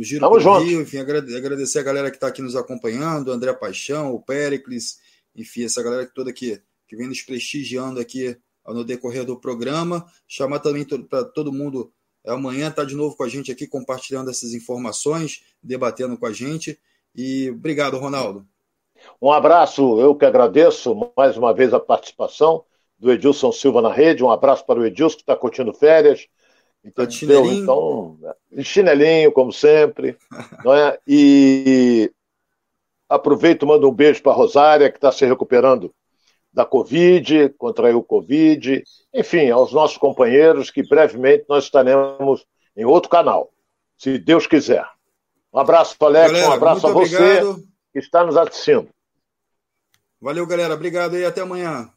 A: no Giro
B: Tamo junto. Rio,
A: enfim, agradecer a galera que está aqui nos acompanhando, o André Paixão, o Pericles, enfim, essa galera toda aqui que vem nos prestigiando aqui no decorrer do programa. Chamar também para todo mundo é, amanhã estar tá de novo com a gente aqui, compartilhando essas informações, debatendo com a gente. E obrigado, Ronaldo.
B: Um abraço, eu que agradeço mais uma vez a participação do Edilson Silva na rede. Um abraço para o Edilson, que está curtindo férias.
A: Entendeu? Chinelinho.
B: Então, chinelinho, como sempre. [laughs] não é? E aproveito mando um beijo para a Rosária, que está se recuperando da Covid, contraiu o Covid. Enfim, aos nossos companheiros, que brevemente nós estaremos em outro canal, se Deus quiser. Um abraço, Alex, galera, um abraço a você obrigado. que está nos assistindo.
A: Valeu, galera. Obrigado e até amanhã.